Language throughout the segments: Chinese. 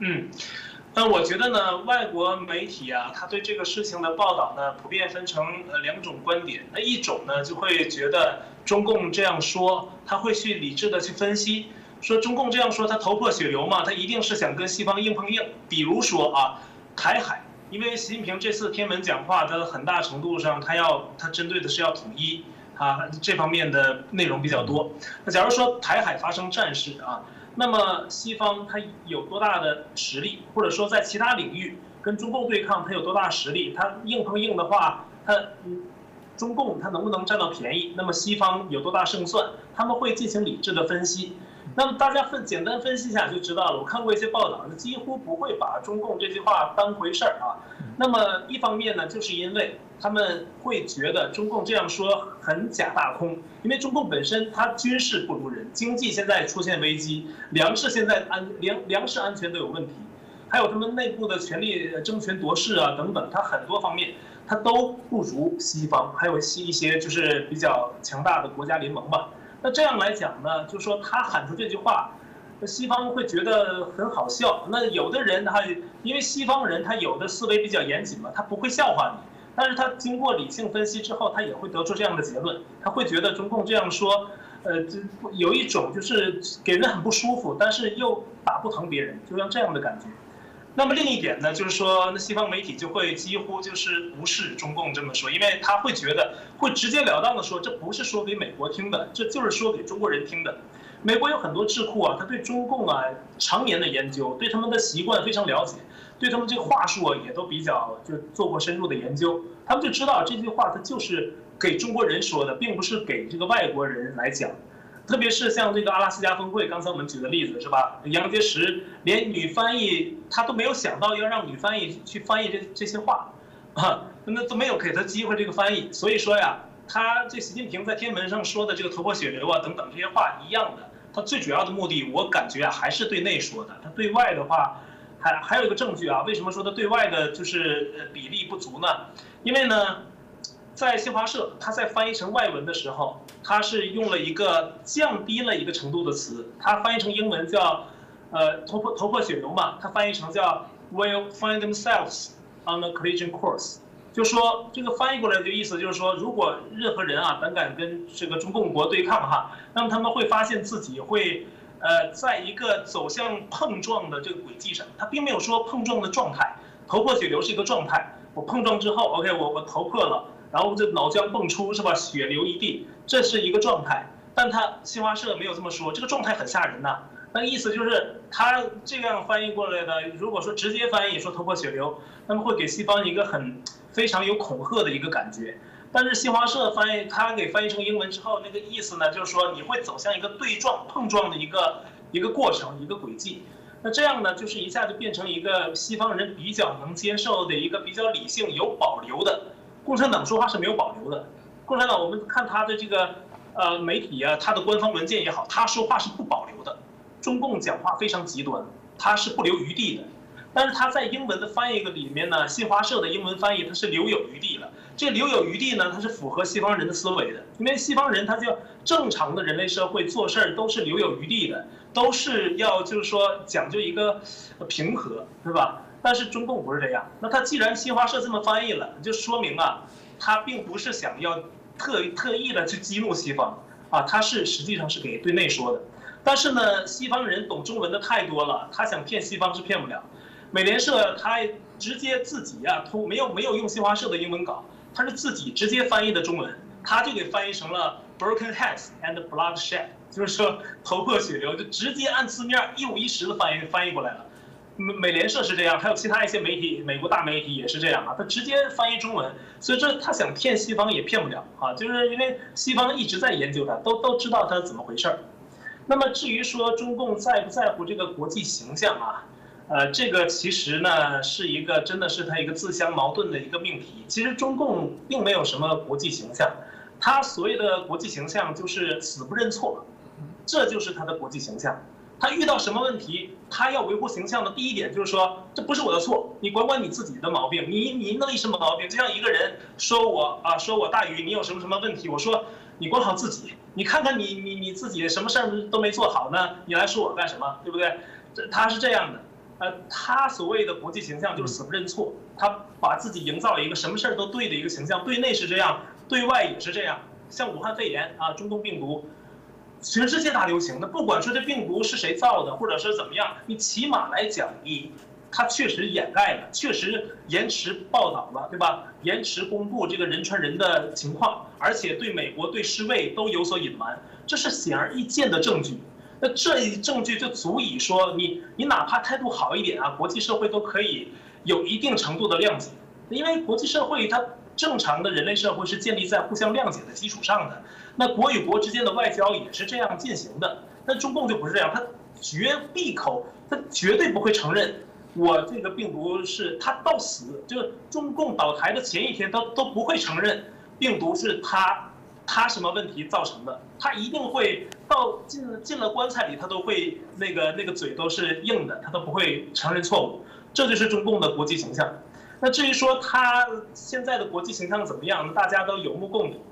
嗯，那我觉得呢，外国媒体啊，他对这个事情的报道呢，普遍分成呃两种观点。那一种呢，就会觉得中共这样说，他会去理智的去分析，说中共这样说，他头破血流嘛，他一定是想跟西方硬碰硬。比如说啊，台海，因为习近平这次天门讲话，他很大程度上他要他针对的是要统一啊，这方面的内容比较多。那假如说台海发生战事啊。那么西方它有多大的实力，或者说在其他领域跟中共对抗，它有多大实力？它硬碰硬的话，它嗯，中共它能不能占到便宜？那么西方有多大胜算？他们会进行理智的分析。那么大家分简单分析一下就知道了。我看过一些报道，几乎不会把中共这句话当回事儿啊。那么一方面呢，就是因为。他们会觉得中共这样说很假大空，因为中共本身它军事不如人，经济现在出现危机，粮食现在安粮粮食安全都有问题，还有他们内部的权力争权夺势啊等等，它很多方面它都不如西方，还有西一些就是比较强大的国家联盟吧。那这样来讲呢，就说他喊出这句话，西方会觉得很好笑。那有的人他因为西方人他有的思维比较严谨嘛，他不会笑话你。但是他经过理性分析之后，他也会得出这样的结论。他会觉得中共这样说，呃，这有一种就是给人很不舒服，但是又打不疼别人，就像这样的感觉。那么另一点呢，就是说，那西方媒体就会几乎就是无视中共这么说，因为他会觉得会直截了当的说，这不是说给美国听的，这就是说给中国人听的。美国有很多智库啊，他对中共啊常年的研究，对他们的习惯非常了解。对他们这个话术啊，也都比较就做过深入的研究，他们就知道这句话他就是给中国人说的，并不是给这个外国人来讲。特别是像这个阿拉斯加峰会，刚才我们举的例子是吧？杨洁篪连女翻译他都没有想到要让女翻译去翻译这这些话，啊，那都没有给他机会这个翻译。所以说呀，他这习近平在天安门上说的这个头破血流啊等等这些话一样的，他最主要的目的，我感觉啊还是对内说的，他对外的话。还还有一个证据啊，为什么说他对外的就是比例不足呢？因为呢，在新华社，他在翻译成外文的时候，它是用了一个降低了一个程度的词，它翻译成英文叫，呃头破头破血流嘛，它翻译成叫 will find themselves on a collision course，就说这个翻译过来的意思就是说，如果任何人啊胆敢跟这个中共国对抗哈，那么他们会发现自己会。呃，在一个走向碰撞的这个轨迹上，他并没有说碰撞的状态，头破血流是一个状态。我碰撞之后，OK，我我头破了，然后这脑浆迸出是吧？血流一地，这是一个状态。但他新华社没有这么说，这个状态很吓人呐。那意思就是他这样翻译过来的，如果说直接翻译说头破血流，那么会给西方一个很非常有恐吓的一个感觉。但是新华社翻译，他给翻译成英文之后，那个意思呢，就是说你会走向一个对撞、碰撞的一个一个过程、一个轨迹。那这样呢，就是一下就变成一个西方人比较能接受的一个比较理性、有保留的。共产党说话是没有保留的。共产党，我们看他的这个呃媒体啊，他的官方文件也好，他说话是不保留的。中共讲话非常极端，他是不留余地的。但是他在英文的翻译个里面呢，新华社的英文翻译他是留有余地了。这留有余地呢，它是符合西方人的思维的，因为西方人他就正常的人类社会做事儿都是留有余地的，都是要就是说讲究一个平和，是吧？但是中共不是这样。那他既然新华社这么翻译了，就说明啊，他并不是想要特特意的去激怒西方啊，他是实际上是给对内说的。但是呢，西方人懂中文的太多了，他想骗西方是骗不了。美联社他直接自己呀，通没有没有用新华社的英文稿。他是自己直接翻译的中文，他就给翻译成了 broken heads and bloodshed，就是说头破血流，就直接按字面一五一十的翻译翻译过来了。美美联社是这样，还有其他一些媒体，美国大媒体也是这样啊，他直接翻译中文，所以这他想骗西方也骗不了啊，就是因为西方一直在研究他，都都知道他怎么回事儿。那么至于说中共在不在乎这个国际形象啊？呃，这个其实呢是一个，真的是他一个自相矛盾的一个命题。其实中共并没有什么国际形象，他所谓的国际形象就是死不认错，这就是他的国际形象。他遇到什么问题，他要维护形象的第一点就是说，这不是我的错，你管管你自己的毛病，你你那什么毛病？就像一个人说我啊，说我大鱼，你有什么什么问题？我说你管好自己，你看看你你你自己什么事儿都没做好呢，你来说我干什么？对不对？这他是这样的。呃，他所谓的国际形象就是死不认错，他把自己营造了一个什么事儿都对的一个形象，对内是这样，对外也是这样。像武汉肺炎啊，中东病毒，全世界大流行的，不管说这病毒是谁造的，或者是怎么样，你起码来讲，你他确实掩盖了，确实延迟报道了，对吧？延迟公布这个人传人的情况，而且对美国对世卫都有所隐瞒，这是显而易见的证据。那这一证据就足以说，你你哪怕态度好一点啊，国际社会都可以有一定程度的谅解，因为国际社会它。正常的人类社会是建立在互相谅解的基础上的，那国与国之间的外交也是这样进行的。那中共就不是这样，他绝闭口，他绝对不会承认我这个病毒是他到死，就是中共倒台的前一天，他都不会承认病毒是他他什么问题造成的，他一定会到进进了棺材里，他都会那个那个嘴都是硬的，他都不会承认错误，这就是中共的国际形象。那至于说他现在的国际形象怎么样，大家都有目共睹。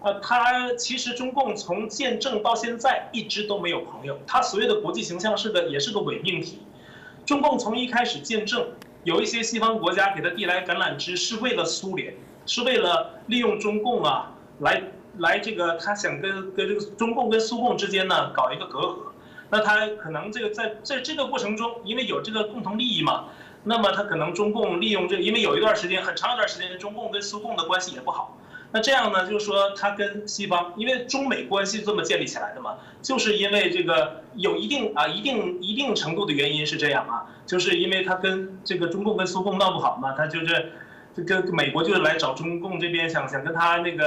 呃，他其实中共从建政到现在一直都没有朋友，他所谓的国际形象是个也是个伪命题。中共从一开始建政，有一些西方国家给他递来橄榄枝，是为了苏联，是为了利用中共啊，来来这个他想跟跟这个中共跟苏共之间呢搞一个隔阂。那他可能这个在在这个过程中，因为有这个共同利益嘛。那么他可能中共利用这，因为有一段时间很长一段时间，中共跟苏共的关系也不好。那这样呢，就是说他跟西方，因为中美关系这么建立起来的嘛，就是因为这个有一定啊一定一定程度的原因是这样啊，就是因为他跟这个中共跟苏共闹不好嘛，他就是就跟美国就是来找中共这边想想跟他那个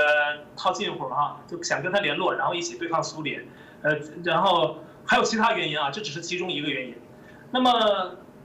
套近乎哈，就想跟他联络，然后一起对抗苏联，呃，然后还有其他原因啊，这只是其中一个原因。那么。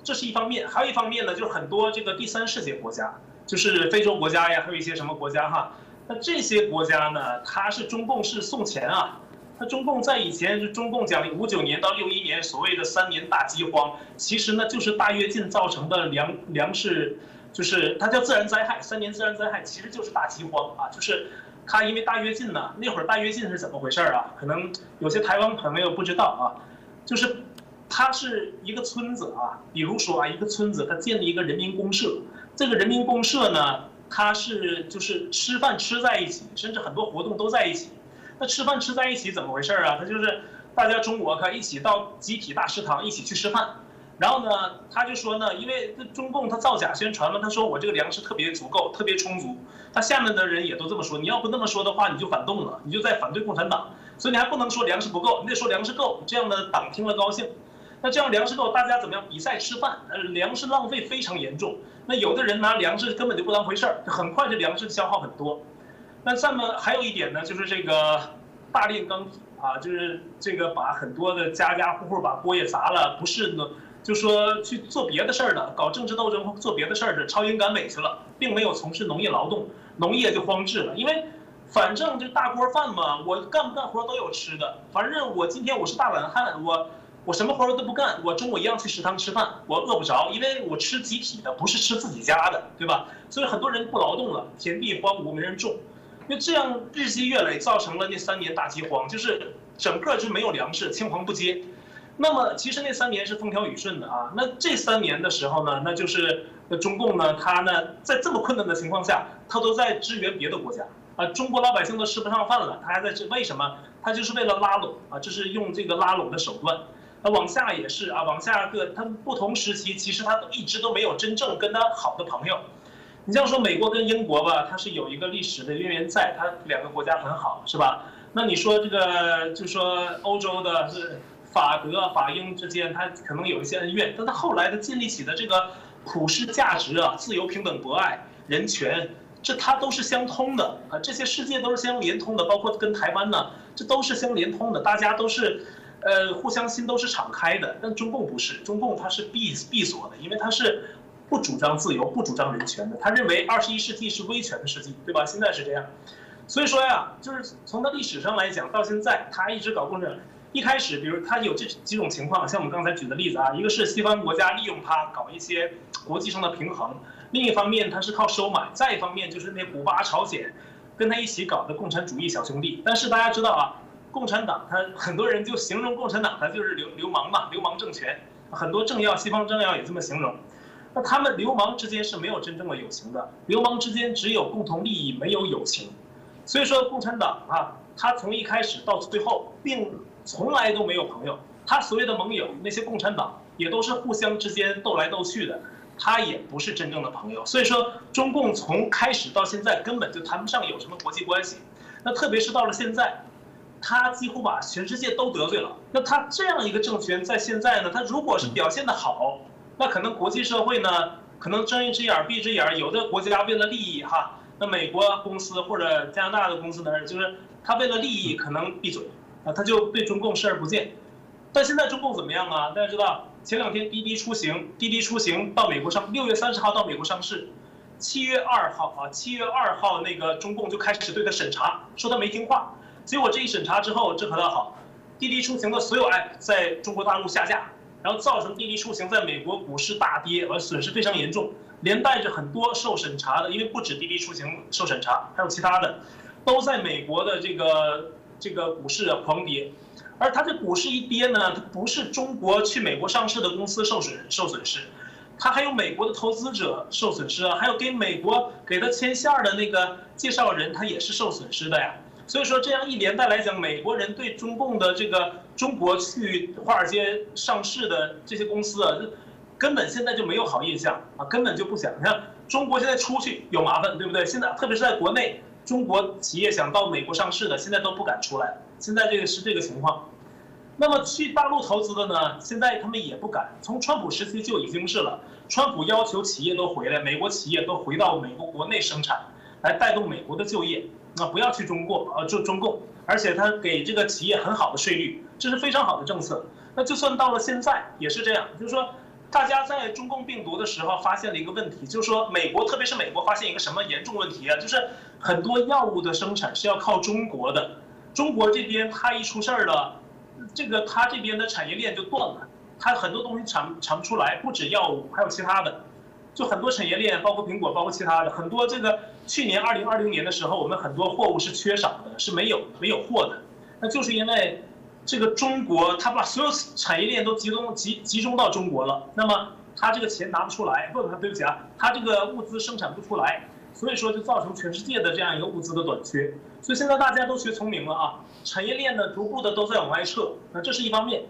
这是一方面，还有一方面呢，就是很多这个第三世界国家，就是非洲国家呀，还有一些什么国家哈。那这些国家呢，它是中共是送钱啊。那中共在以前是中共讲五九年到六一年所谓的三年大饥荒，其实呢就是大跃进造成的粮粮食，就是它叫自然灾害，三年自然灾害其实就是大饥荒啊。就是它因为大跃进呢，那会儿大跃进是怎么回事啊？可能有些台湾朋友不知道啊，就是。它是一个村子啊，比如说啊，一个村子它建立一个人民公社，这个人民公社呢，它是就是吃饭吃在一起，甚至很多活动都在一起。那吃饭吃在一起怎么回事啊？它就是大家中午可一起到集体大食堂一起去吃饭，然后呢，他就说呢，因为这中共他造假宣传嘛，他说我这个粮食特别足够，特别充足。他下面的人也都这么说，你要不那么说的话，你就反动了，你就在反对共产党。所以你还不能说粮食不够，你得说粮食够，这样的党听了高兴。那这样粮食够，大家怎么样比赛吃饭？呃，粮食浪费非常严重。那有的人拿粮食根本就不当回事儿，很快这粮食消耗很多。那这么还有一点呢，就是这个大炼钢铁啊，就是这个把很多的家家户户把锅也砸了，不是呢，就说去做别的事儿的，搞政治斗争做别的事儿的，超英赶美去了，并没有从事农业劳动，农业就荒置了。因为反正就大锅饭嘛，我干不干活都有吃的，反正我今天我是大懒汉，我。我什么活儿都不干，我中午一样去食堂吃饭，我饿不着，因为我吃集体的，不是吃自己家的，对吧？所以很多人不劳动了，田地荒芜，没人种，那这样日积月累，造成了那三年大饥荒，就是整个就没有粮食，青黄不接。那么其实那三年是风调雨顺的啊，那这三年的时候呢，那就是中共呢，他呢在这么困难的情况下，他都在支援别的国家啊，中国老百姓都吃不上饭了，他还在这，为什么？他就是为了拉拢啊，这是用这个拉拢的手段。那往下也是啊，往下各他不同时期，其实他都一直都没有真正跟他好的朋友。你像说美国跟英国吧，它是有一个历史的渊源在，它两个国家很好，是吧？那你说这个，就说欧洲的是法德法英之间，它可能有一些恩怨，但它后来的建立起的这个普世价值啊，自由、平等、博爱、人权，这它都是相通的啊，这些世界都是相连通的，包括跟台湾呢，这都是相连通的，大家都是。呃，互相心都是敞开的，但中共不是，中共它是闭闭锁的，因为它是不主张自由、不主张人权的，他认为二十一世纪是威权的世纪，对吧？现在是这样，所以说呀，就是从它历史上来讲，到现在他一直搞共产，一开始，比如他有这几种情况，像我们刚才举的例子啊，一个是西方国家利用它搞一些国际上的平衡，另一方面它是靠收买，再一方面就是那古巴、朝鲜跟他一起搞的共产主义小兄弟，但是大家知道啊。共产党，他很多人就形容共产党，他就是流流氓嘛，流氓政权，很多政要，西方政要也这么形容。那他们流氓之间是没有真正的友情的，流氓之间只有共同利益，没有友情。所以说，共产党啊，他从一开始到最后，并从来都没有朋友。他所谓的盟友，那些共产党也都是互相之间斗来斗去的，他也不是真正的朋友。所以说，中共从开始到现在根本就谈不上有什么国际关系。那特别是到了现在，他几乎把全世界都得罪了。那他这样一个政权在现在呢，他如果是表现的好，那可能国际社会呢，可能睁一只眼闭一只眼。有的国家为了利益哈，那美国公司或者加拿大的公司呢，就是他为了利益可能闭嘴啊，他就对中共视而不见。但现在中共怎么样啊？大家知道，前两天滴滴出行，滴滴出行到美国上，六月三十号到美国上市，七月二号啊，七月二号那个中共就开始对他审查，说他没听话。结果这一审查之后，这可倒好，滴滴出行的所有 app 在中国大陆下架，然后造成滴滴出行在美国股市大跌，而损失非常严重，连带着很多受审查的，因为不止滴滴出行受审查，还有其他的，都在美国的这个这个股市啊狂跌。而它这股市一跌呢，它不是中国去美国上市的公司受损受损失，它还有美国的投资者受损失啊，还有给美国给他牵线的那个介绍人，他也是受损失的呀。所以说这样一连带来讲，美国人对中共的这个中国去华尔街上市的这些公司啊，根本现在就没有好印象啊，根本就不想。你看中国现在出去有麻烦，对不对？现在特别是在国内，中国企业想到美国上市的，现在都不敢出来。现在这个是这个情况。那么去大陆投资的呢？现在他们也不敢。从川普时期就已经是了。川普要求企业都回来，美国企业都回到美国国内生产，来带动美国的就业。那不要去中共，呃，就中共。而且他给这个企业很好的税率，这是非常好的政策。那就算到了现在也是这样，就是说，大家在中共病毒的时候发现了一个问题，就是说美国，特别是美国发现一个什么严重问题啊？就是很多药物的生产是要靠中国的，中国这边它一出事儿了。这个它这边的产业链就断了，它很多东西产产不出来，不止药物，还有其他的，就很多产业链，包括苹果，包括其他的，很多这个去年二零二零年的时候，我们很多货物是缺少的，是没有没有货的，那就是因为这个中国它把所有产业链都集中集集中到中国了，那么它这个钱拿不出来，不，对不起啊，它这个物资生产不出来。所以说就造成全世界的这样一个物资的短缺，所以现在大家都学聪明了啊，产业链呢逐步的都在往外撤，那这是一方面，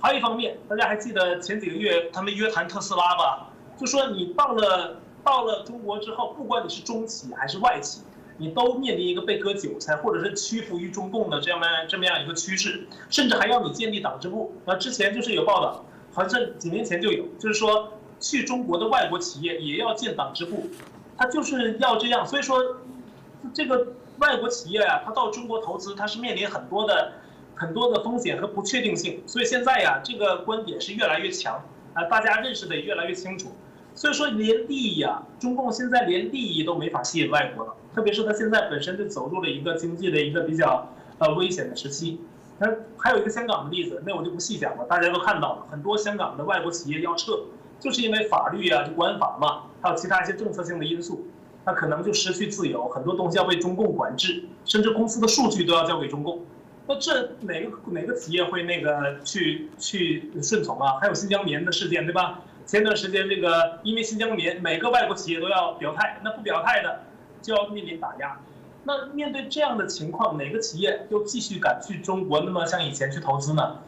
还有一方面，大家还记得前几个月他们约谈特斯拉吧？就说你到了到了中国之后，不管你是中企还是外企，你都面临一个被割韭菜或者是屈服于中共的这样的这么样一个趋势，甚至还要你建立党支部。那之前就是有报道，好像几年前就有，就是说去中国的外国企业也要建党支部。他就是要这样，所以说，这个外国企业啊，他到中国投资，他是面临很多的、很多的风险和不确定性。所以现在呀，这个观点是越来越强啊，大家认识的也越来越清楚。所以说，连利益啊，中共现在连利益都没法吸引外国了，特别是他现在本身就走入了一个经济的一个比较呃危险的时期。那还有一个香港的例子，那我就不细讲了，大家都看到了，很多香港的外国企业要撤。就是因为法律啊，就国安法嘛，还有其他一些政策性的因素，那可能就失去自由，很多东西要被中共管制，甚至公司的数据都要交给中共。那这哪个哪个企业会那个去去顺从啊？还有新疆棉的事件，对吧？前段时间这个因为新疆棉，每个外国企业都要表态，那不表态的就要面临打压。那面对这样的情况，哪个企业又继续敢去中国那么像以前去投资呢？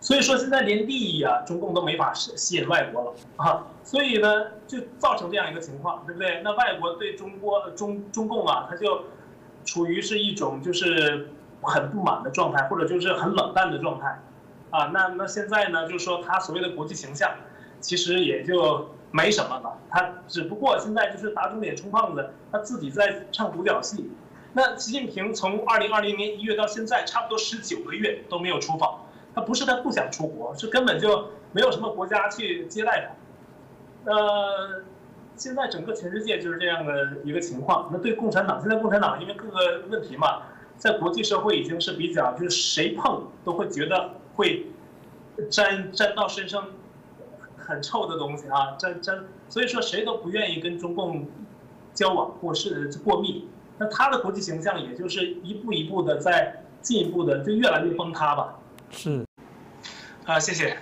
所以说现在连利益啊，中共都没法吸吸引外国了啊，所以呢，就造成这样一个情况，对不对？那外国对中国中中共啊，他就处于是一种就是很不满的状态，或者就是很冷淡的状态，啊，那那现在呢，就是说他所谓的国际形象，其实也就没什么了，他只不过现在就是打肿脸充胖子，他自己在唱独角戏。那习近平从二零二零年一月到现在，差不多十九个月都没有出访。他不是他不想出国，是根本就没有什么国家去接待他。呃，现在整个全世界就是这样的一个情况。那对共产党，现在共产党因为各个问题嘛，在国际社会已经是比较，就是谁碰都会觉得会沾沾到身上很臭的东西啊，这这，所以说谁都不愿意跟中共交往过是过密。那他的国际形象也就是一步一步的在进一步的就越来越崩塌吧。是，啊，谢谢。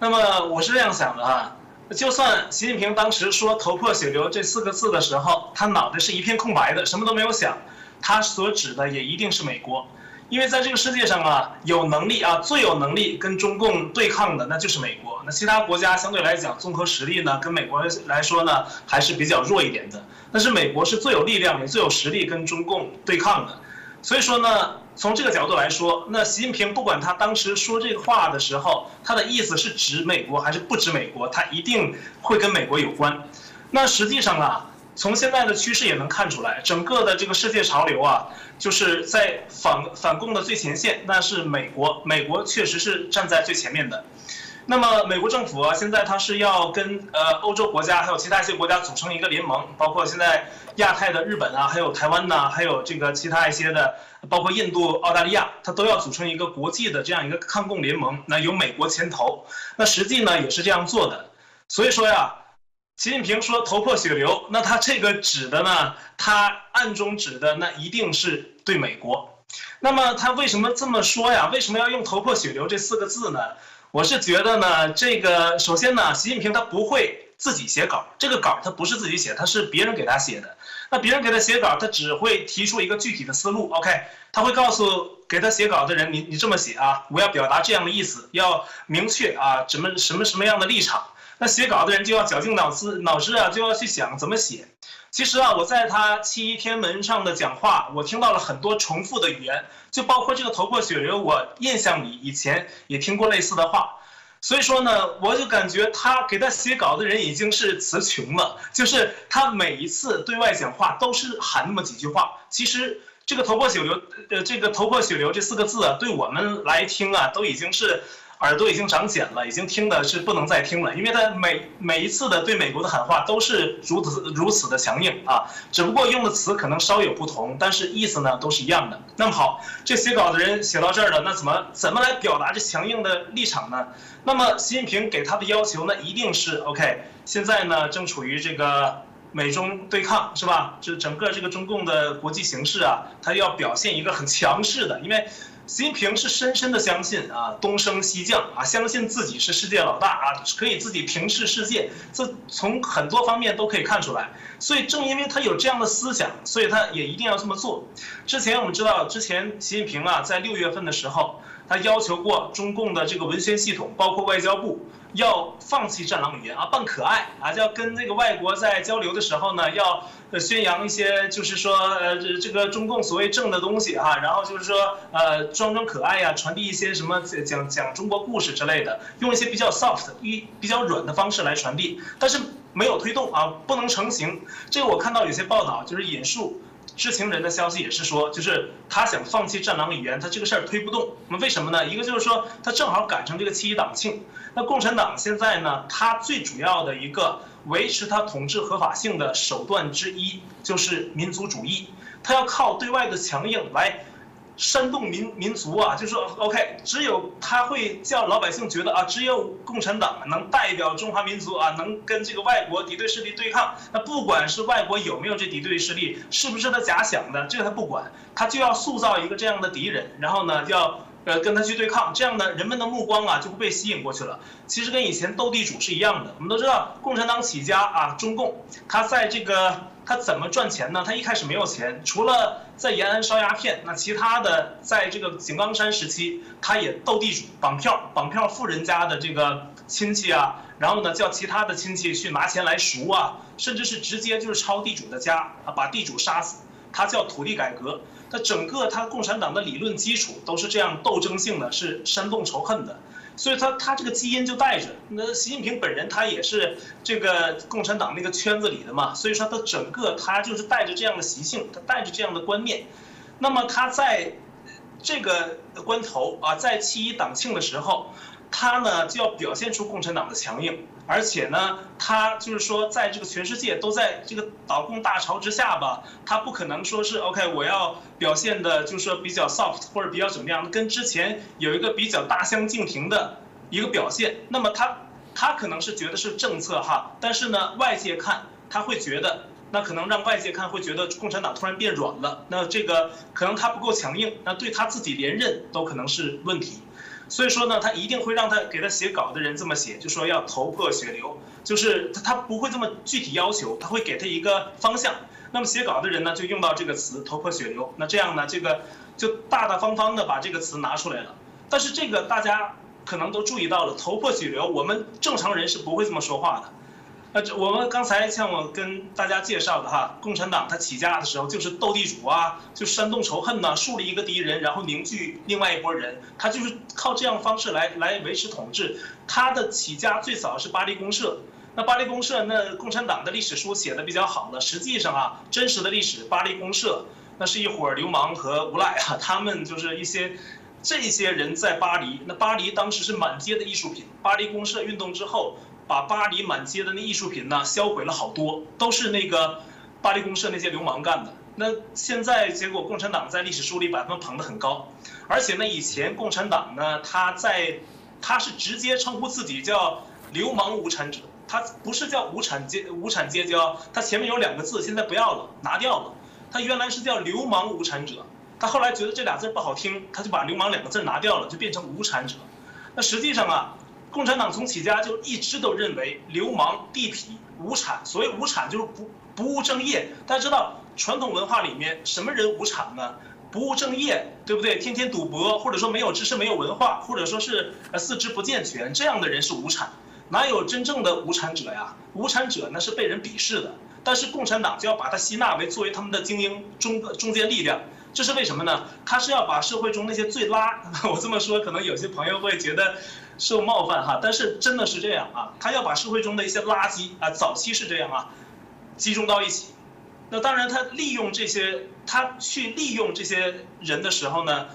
那么我是这样想的啊，就算习近平当时说“头破血流”这四个字的时候，他脑袋是一片空白的，什么都没有想，他所指的也一定是美国。因为在这个世界上啊，有能力啊，最有能力跟中共对抗的那就是美国。那其他国家相对来讲，综合实力呢，跟美国来说呢，还是比较弱一点的。但是美国是最有力量也最有实力跟中共对抗的。所以说呢，从这个角度来说，那习近平不管他当时说这个话的时候，他的意思是指美国还是不指美国，他一定会跟美国有关。那实际上啊。从现在的趋势也能看出来，整个的这个世界潮流啊，就是在反反共的最前线，那是美国，美国确实是站在最前面的。那么美国政府啊，现在它是要跟呃欧洲国家还有其他一些国家组成一个联盟，包括现在亚太的日本啊，还有台湾呐，还有这个其他一些的，包括印度、澳大利亚，它都要组成一个国际的这样一个抗共联盟，那由美国牵头，那实际呢也是这样做的。所以说呀。习近平说“头破血流”，那他这个指的呢？他暗中指的那一定是对美国。那么他为什么这么说呀？为什么要用“头破血流”这四个字呢？我是觉得呢，这个首先呢，习近平他不会自己写稿，这个稿他不是自己写，他是别人给他写的。那别人给他写稿，他只会提出一个具体的思路，OK？他会告诉给他写稿的人，你你这么写啊，我要表达这样的意思，要明确啊，什么什么什么样的立场。那写稿的人就要绞尽脑汁，脑汁啊，就要去想怎么写。其实啊，我在他七一天门上的讲话，我听到了很多重复的语言，就包括这个头破血流，我印象里以前也听过类似的话。所以说呢，我就感觉他给他写稿的人已经是词穷了，就是他每一次对外讲话都是喊那么几句话。其实这个头破血流，呃，这个头破血流这四个字啊，对我们来听啊，都已经是。耳朵已经长茧了，已经听的是不能再听了，因为他每每一次的对美国的喊话都是如此如此的强硬啊，只不过用的词可能稍有不同，但是意思呢都是一样的。那么好，这写稿的人写到这儿了，那怎么怎么来表达这强硬的立场呢？那么习近平给他的要求呢，一定是 OK。现在呢正处于这个美中对抗，是吧？这整个这个中共的国际形势啊，他要表现一个很强势的，因为。习近平是深深的相信啊，东升西降啊，相信自己是世界老大啊，可以自己平视世界，这从很多方面都可以看出来。所以正因为他有这样的思想，所以他也一定要这么做。之前我们知道，之前习近平啊，在六月份的时候，他要求过中共的这个文宣系统，包括外交部。要放弃战狼语言啊，扮可爱啊，要跟那个外国在交流的时候呢，要宣扬一些就是说呃这这个中共所谓正的东西啊，然后就是说呃装装可爱呀，传递一些什么讲讲中国故事之类的，用一些比较 soft 一比较软的方式来传递，但是没有推动啊，不能成型。这个我看到有些报道就是引述。知情人的消息也是说，就是他想放弃战狼语言，他这个事儿推不动。那么为什么呢？一个就是说，他正好赶上这个七一党庆。那共产党现在呢，他最主要的一个维持他统治合法性的手段之一，就是民族主义。他要靠对外的强硬来。煽动民民族啊，就说 OK，只有他会叫老百姓觉得啊，只有共产党能代表中华民族啊，能跟这个外国敌对势力对抗。那不管是外国有没有这敌对势力，是不是他假想的，这个他不管，他就要塑造一个这样的敌人，然后呢，要呃跟他去对抗，这样呢，人们的目光啊就会被吸引过去了。其实跟以前斗地主是一样的。我们都知道，共产党起家啊，中共他在这个。他怎么赚钱呢？他一开始没有钱，除了在延安烧鸦片，那其他的在这个井冈山时期，他也斗地主、绑票、绑票富人家的这个亲戚啊，然后呢叫其他的亲戚去拿钱来赎啊，甚至是直接就是抄地主的家啊，把地主杀死，他叫土地改革。他整个他共产党的理论基础都是这样斗争性的，是煽动仇恨的。所以他他这个基因就带着，那习近平本人他也是这个共产党那个圈子里的嘛，所以说他整个他就是带着这样的习性，他带着这样的观念，那么他在这个关头啊，在七一党庆的时候。他呢就要表现出共产党的强硬，而且呢，他就是说，在这个全世界都在这个倒共大潮之下吧，他不可能说是 OK，我要表现的就是说比较 soft 或者比较怎么样，跟之前有一个比较大相径庭的一个表现。那么他他可能是觉得是政策哈，但是呢，外界看他会觉得，那可能让外界看会觉得共产党突然变软了，那这个可能他不够强硬，那对他自己连任都可能是问题。所以说呢，他一定会让他给他写稿的人这么写，就说要头破血流，就是他他不会这么具体要求，他会给他一个方向。那么写稿的人呢，就用到这个词“头破血流”。那这样呢，这个就大大方方的把这个词拿出来了。但是这个大家可能都注意到了，“头破血流”，我们正常人是不会这么说话的。那这我们刚才像我跟大家介绍的哈，共产党他起家的时候就是斗地主啊，就煽动仇恨呐，树立一个敌人，然后凝聚另外一拨人，他就是靠这样方式来来维持统治。他的起家最早是巴黎公社。那巴黎公社，那共产党的历史书写的比较好了。实际上啊，真实的历史，巴黎公社那是一伙流氓和无赖啊，他们就是一些这些人在巴黎。那巴黎当时是满街的艺术品。巴黎公社运动之后，把巴黎满街的那艺术品呢销毁了好多，都是那个巴黎公社那些流氓干的。那现在结果，共产党在历史书里把他们捧得很高，而且呢，以前共产党呢，他在他是直接称呼自己叫流氓无产者。他不是叫无产阶无产阶级，他前面有两个字，现在不要了，拿掉了。他原来是叫流氓无产者，他后来觉得这俩字不好听，他就把流氓两个字拿掉了，就变成无产者。那实际上啊，共产党从起家就一直都认为流氓、地痞、无产。所谓无产就是不不务正业。大家知道传统文化里面什么人无产呢？不务正业，对不对？天天赌博，或者说没有知识、没有文化，或者说是呃四肢不健全，这样的人是无产。哪有真正的无产者呀？无产者那是被人鄙视的，但是共产党就要把他吸纳为作为他们的精英中中坚力量，这是为什么呢？他是要把社会中那些最拉，我这么说可能有些朋友会觉得受冒犯哈，但是真的是这样啊，他要把社会中的一些垃圾啊，早期是这样啊，集中到一起，那当然他利用这些，他去利用这些人的时候呢，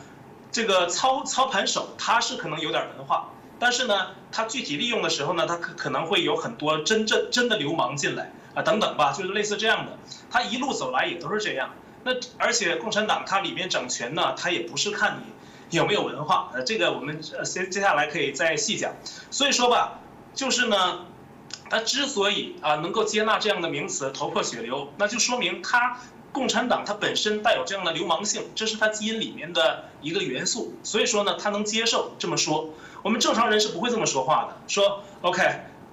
这个操操盘手他是可能有点文化。但是呢，他具体利用的时候呢，他可可能会有很多真正真的流氓进来啊，等等吧，就是类似这样的。他一路走来也都是这样。那而且共产党它里面掌权呢，他也不是看你有没有文化，呃，这个我们呃接接下来可以再细讲。所以说吧，就是呢，他之所以啊能够接纳这样的名词“头破血流”，那就说明他。共产党它本身带有这样的流氓性，这是它基因里面的一个元素，所以说呢，他能接受这么说。我们正常人是不会这么说话的，说 OK，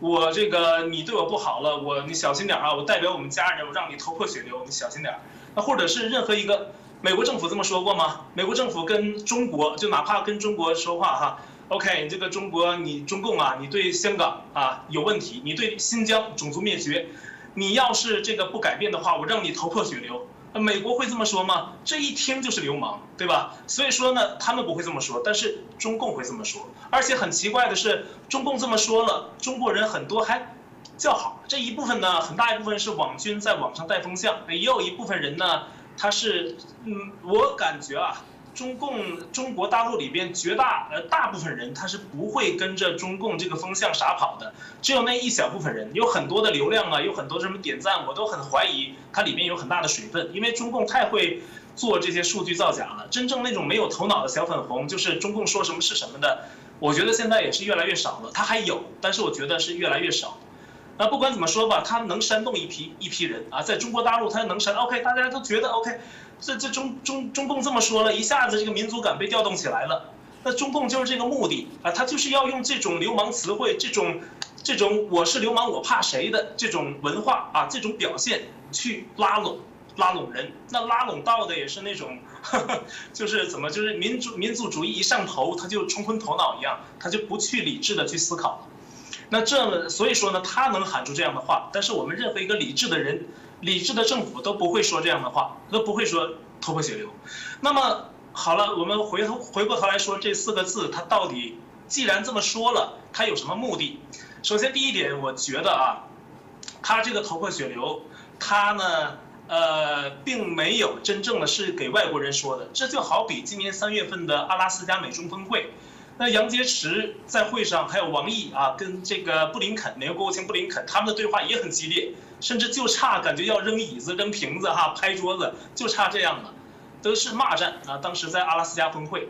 我这个你对我不好了，我你小心点啊，我代表我们家人，我让你头破血流，你小心点。那或者是任何一个美国政府这么说过吗？美国政府跟中国，就哪怕跟中国说话哈，OK，你这个中国你中共啊，你对香港啊有问题，你对新疆种族灭绝。你要是这个不改变的话，我让你头破血流。美国会这么说吗？这一听就是流氓，对吧？所以说呢，他们不会这么说，但是中共会这么说。而且很奇怪的是，中共这么说了，中国人很多还叫好。这一部分呢，很大一部分是网军在网上带风向，也有一部分人呢，他是，嗯，我感觉啊。中共中国大陆里边绝大呃大部分人他是不会跟着中共这个风向傻跑的，只有那一小部分人，有很多的流量啊，有很多什么点赞，我都很怀疑它里面有很大的水分，因为中共太会做这些数据造假了。真正那种没有头脑的小粉红，就是中共说什么是什么的，我觉得现在也是越来越少了。他还有，但是我觉得是越来越少。那不管怎么说吧，他能煽动一批一批人啊，在中国大陆他能煽，OK，大家都觉得 OK。这这中中中共这么说了一下子，这个民族感被调动起来了。那中共就是这个目的啊，他就是要用这种流氓词汇，这种这种我是流氓我怕谁的这种文化啊，这种表现去拉拢拉拢人。那拉拢到的也是那种，就是怎么就是民族民族主义一上头，他就冲昏头脑一样，他就不去理智的去思考。那这所以说呢，他能喊出这样的话，但是我们任何一个理智的人。理智的政府都不会说这样的话，都不会说头破血流。那么好了，我们回头回过头来说这四个字，他到底既然这么说了，他有什么目的？首先第一点，我觉得啊，他这个头破血流，他呢，呃，并没有真正的是给外国人说的。这就好比今年三月份的阿拉斯加美中峰会。那杨洁篪在会上，还有王毅啊，跟这个布林肯，美国国务卿布林肯，他们的对话也很激烈，甚至就差感觉要扔椅子、扔瓶子、哈拍桌子，就差这样了，都是骂战啊。当时在阿拉斯加峰会，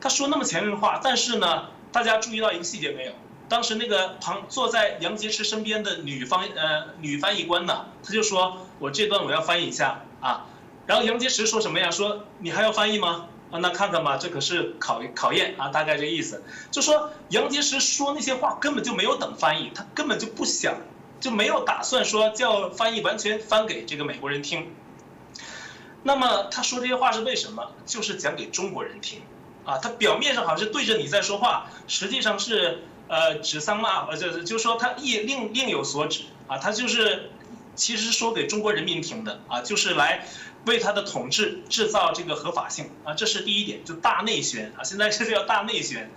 他说那么前面话，但是呢，大家注意到一个细节没有？当时那个旁坐在杨洁篪身边的女方呃女翻译官呢，他就说我这段我要翻译一下啊，然后杨洁篪说什么呀？说你还要翻译吗？啊，那看看吧，这可是考考验啊，大概这意思。就说杨洁篪说那些话根本就没有等翻译，他根本就不想，就没有打算说叫翻译完全翻给这个美国人听。那么他说这些话是为什么？就是讲给中国人听，啊，他表面上好像是对着你在说话，实际上是呃指桑骂呃就是就说他意另另有所指啊，他就是其实说给中国人民听的啊，就是来为他的统治制造这个合法性啊，这是第一点，就大内宣啊，现在这叫大内宣。